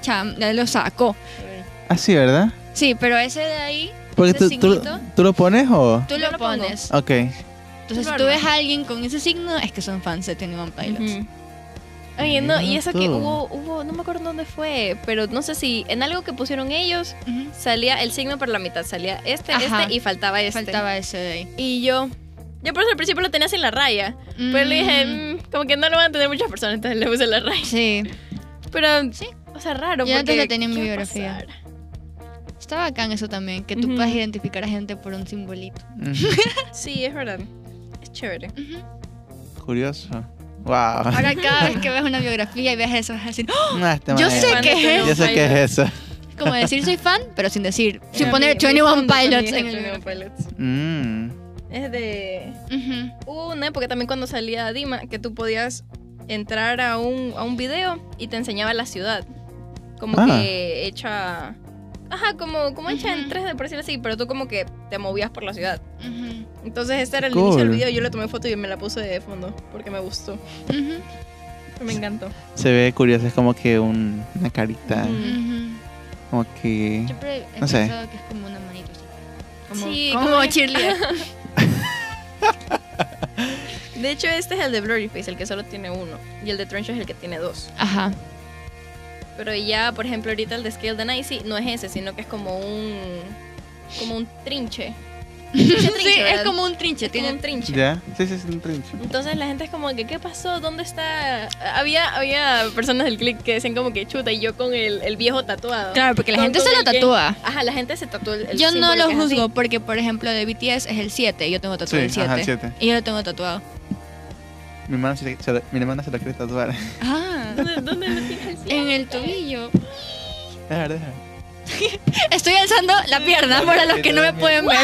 cham, ya lo sacó.
Ah, sí, ¿verdad?
Sí, pero ese de ahí,
Porque
Ese
tú, tú,
signito.
tú lo pones o...
tú lo
lo pongo.
pones.
Ok.
Entonces,
Tú
si tú ves a alguien con ese signo, es que son fans de 21 Pilots.
Ujú. Oye, no, y eso que
tú.
hubo, hubo, no me acuerdo dónde fue, pero no sé si en algo que pusieron ellos
Ujú.
salía el signo por la mitad, salía este,
Ajá.
este y faltaba este.
Faltaba ese de ahí.
Y yo, yo por eso al principio lo tenía sin la raya, pero le dije,
Mm,
"Mm, como que no lo van a tener muchas personas, entonces le puse la raya.
Sí,
Pero,
Sí.
O sea, raro,
Yo antes lo tenía en mi
¿qué
biografía. está bacán eso también, que tú
Ujú.
puedas identificar a gente por un simbolito.
Ujú.
Sí, es verdad. Es chévere.
Ujú.
Curioso. Wow.
Ahora cada vez que ves una biografía y ves eso, vas a decir, ¡Oh!
Este
Yo sé
es-
qué es.
Yo sé qué es eso.
Es como decir soy fan, pero sin decir, sin poner
mi
21
fondo también
Pilots
es
en el
21 Pilots.
Mm.
Es de... Hubo una época también cuando salía Dima que tú podías entrar a un, a un video y te enseñaba la ciudad. Como
Ah.
que hecha... Ajá, como, como hecha en
Ujú.
3D, por decirlo así, pero tú como que te movías por la ciudad. Entonces este era el
Cool.
inicio del video, yo le tomé foto y me la puse de fondo porque me gustó. Me encantó.
Se ve curioso, es como que un- una carita. Como que.
Siempre he
No sé.
pensado que es como una manito así. Como,
Sí,
como,
como
cheerleader.
De hecho, este es el de Blurryface, el que solo tiene uno. Y el de Trench es el que tiene dos.
Ajá.
Pero ya, por ejemplo, ahorita el de Scale the Nicey no es ese, sino que es como un. como un trinche. Trinche,
sí,
trinche,
es
¿verdad?
como un trinche.
Es
Tiene
un trinche.
¿Ya? Sí, sí, es un trinche.
Entonces la gente es como que, ¿qué pasó? ¿Dónde está? Había, había personas del click que decían como que chuta y yo con el, el viejo tatuado.
Claro, porque la
Con-
gente
con
se lo
el que-
tatúa.
Ajá, la gente se tatuó el, el
Yo no lo juzgo porque, por ejemplo, de BTS es el 7 y yo tengo tatuado
Sí,
el
ajá,
7.
el 7.
Y yo lo tengo tatuado.
Mi hermana se, se- mi hermana se lo quiere tatuar.
Ah,
¿Dónde, dónde lo tienes el
en el tobillo.
Deja, deja.
Estoy alzando la pierna para los que no me pueden ver.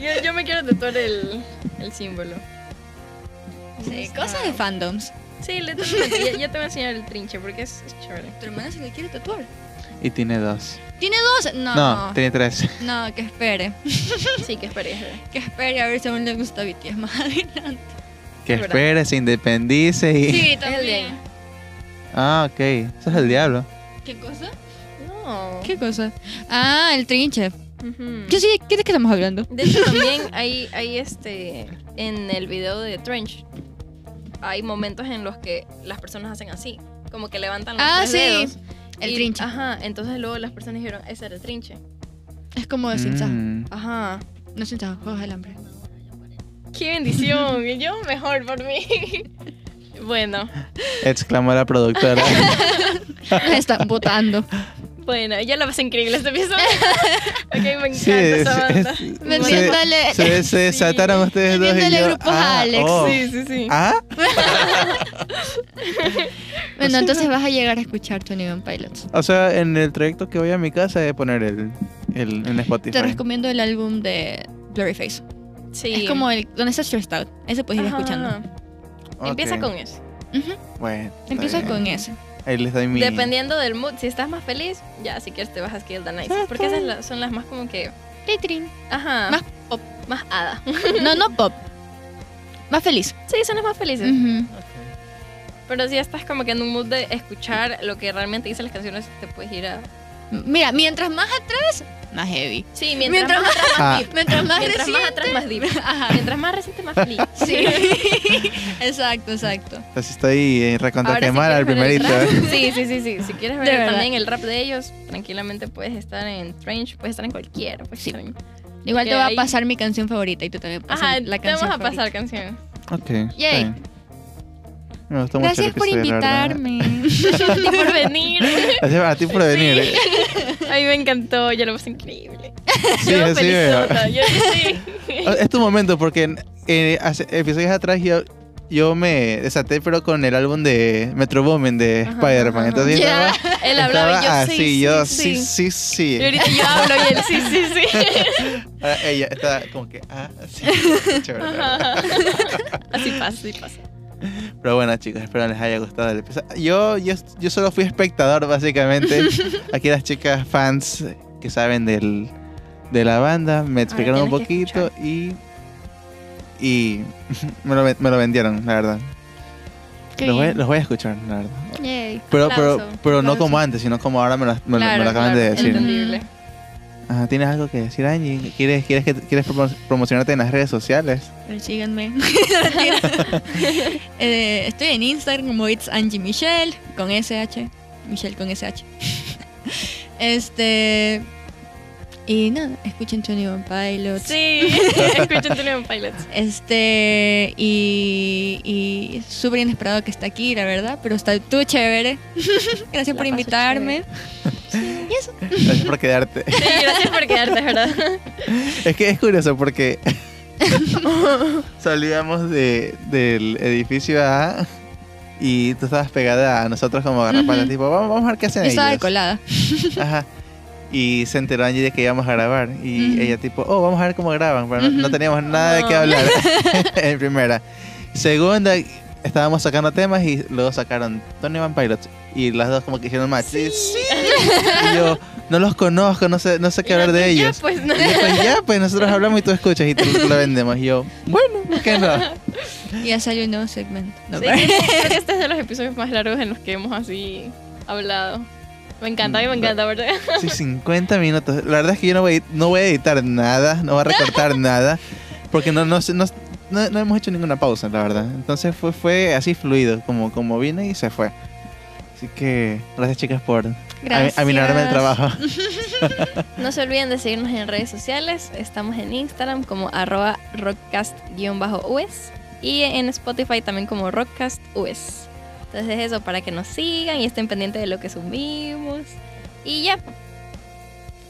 yo, yo me quiero tatuar el, el símbolo.
Sí, cosas de fandoms.
Sí, literalmente. ya, ya te voy a enseñar el trinche porque es, es chévere.
Tu hermana se le quiere tatuar.
Y tiene dos.
¿Tiene dos? No.
No, tiene tres.
No, que espere.
Sí, que espere. espere.
Que espere a ver si aún le gusta BTS más adelante.
Que
Es verdad.
espere, se independice y...
Sí, también.
Ah, ok. Eso es el diablo.
¿Qué cosa?
No.
¿Qué cosa? Ah, el trinche. Yo sí, ¿qué de qué estamos hablando?
De hecho, también hay, hay este. En el video de Trench, hay momentos en los que las personas hacen así. Como que levantan los
Ah,
tres
sí.
dedos.
El
Y-
trinche.
Ajá, entonces luego las personas dijeron, ese era el trinche.
Es como de Sin Sajo.
Mm.
Ajá.
No Sin Sajo, Juegos del Hambre.
¡Qué bendición! Y yo mejor por mí. bueno,
Exclamó la productora.
Me están votando.
bueno, ya la pasé increíble este episodio. ok, me encanta
Sí,
esa
es-
banda.
es- se,
Vendiéndole-
se, se desataron ustedes dos y
Vendiéndole
yo.
grupos a
ah,
Alex.
oh.
Sí, sí, sí.
¿Ah?
Bueno, entonces vas a llegar a escuchar Tony One Pilots.
O sea, en el trayecto que voy a mi casa de poner el, el en Spotify.
Te recomiendo el álbum de Blurryface.
Sí.
Es como el donde está Stressed Out. Ese puedes ir
Ajá.
escuchando.
Ok.
Empieza con eso.
Ujú,
Bueno. está
Empieza
bien.
con ese.
Ahí les doy mi.
Dependiendo del mood, si estás más feliz, ya si quieres te vas a Skill the Nice. Porque esas la- son las más como que.
Titrin.
Ajá.
Más pop.
Más hada.
No, no pop. Más feliz.
Sí, son las más felices.
Ujú.
Pero si estás como que en un mood de escuchar lo que realmente dicen las canciones, te puedes ir a.
Mira, mientras más atrás, más heavy.
Sí, mientras,
Mientras
más atrás,
Ah.
más deep.
Mientras más
Mientras más
reciente-
atrás, más deep.
Ajá.
Mientras más reciente, más feliz.
Sí. exacto, exacto.
Así estoy eh, recontra
Ahora, si
quemar al primerito.
rap- Sí, sí, sí, sí. Si quieres ver
De verdad.
también el rap de ellos, tranquilamente puedes estar en Trench, puedes estar en cualquiera. Puedes
Sí. Igual te va
ahí-
a pasar mi canción favorita y tú también pasas
Ajá,
la
te
canción
vamos a pasar
favorita.
canciones.
Ok.
Yay.
bien. Me gustó mucho el
Gracias por
episodio,
invitarme.
Y por venir.
Gracias a ti por venir. eh.
A mí me encantó, ya lo pasé increíble.
Sí,
Yo
sí,
yo sí.
Es tu momento porque eh, hace episodios atrás yo, yo me desaté pero con el álbum de Metro Boomin de Spider-Man. Entonces yo
Ya.
estaba,
Él hablaba y yo sí,
así,
sí,
yo
sí.
sí, sí, sí.
Y ahorita yo hablo y él sí, sí, sí.
Ahora ella estaba como que, ah, sí. Chévere.
Así pasa, así pasa.
Pero bueno, chicos, espero les haya gustado el episodio. Yo, yo, yo solo fui espectador, básicamente. Aquí las chicas fans que saben del, de la banda me explicaron un poquito y. Y me lo, me lo vendieron, la verdad. Los voy,
bien.
los voy a escuchar, la verdad.
Yay.
Pero, pero,
Aplauso,
pero no
aplauso.
como antes, sino como ahora me lo, me lo- me lo
Claro,
acaban
claro,
de decir.
entendible.
Ajá, ¿Tienes algo que decir, Angie? ¿Quieres, quieres, que, ¿Quieres promo- promocionarte en las redes sociales?
Pero síganme. Eh, estoy en Instagram como It's Angie Michelle con SH. Michelle con SH. este. Y nada, escuchen Tony One Pilots.
Sí, escuchen Tony Pilots.
Este. Y. Y súper inesperado que está aquí, la verdad. Pero está tú chévere. Gracias
La
por
paso
invitarme. Y eso.
Gracias por quedarte.
Sí, gracias por quedarte, ¿verdad?
Es que es curioso porque salíamos de, del edificio A y tú estabas pegada a nosotros como garrapatas,
Ujú.
tipo, vamos, vamos a ver qué hacen
Yo estaba
ellos.
colada.
Ajá. Y se enteró Angie de que íbamos a grabar y ella tipo, oh, vamos a ver cómo graban, pero no, teníamos nada de qué
No.
hablar en primera. Segunda, estábamos sacando temas y luego sacaron Tony Van Pilots y las dos como que hicieron match. Sí. sí. Y yo, no los conozco, no sé, no sé qué hablar de
Ya,
ellos.
pues, no.
Y pues ya, pues nosotros hablamos y tú escuchas y te lo, vendemos. Y yo, bueno, ¿por qué no?
Y ya salió un nuevo segmento. No,
Sí, creo que este es de los episodios más largos en los que hemos así hablado. Me encanta, a mí me encanta, ¿verdad?
Sí, 50 minutos. La verdad es que yo no voy, no voy a editar nada, no voy a recortar nada, porque no, no, no, no, no hemos hecho ninguna pausa, la verdad. Entonces fue, fue así fluido, como, como vino y se fue. Así que gracias chicas por
Gracias.
A, el trabajo.
No se olviden de seguirnos en redes sociales. Estamos en Instagram como arroba rockcast-us y en Spotify también como rockcast.us. Entonces eso, para que nos sigan y estén pendientes de lo que subimos. Y ya,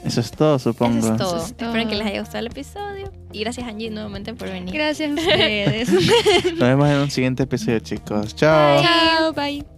Eso es todo, supongo.
eso es todo.
Eso es todo.
Espero que les haya gustado el episodio. Y gracias Angie nuevamente por venir.
Gracias a ustedes.
Nos vemos en un siguiente episodio, chicos. Chao.
Chao, bye.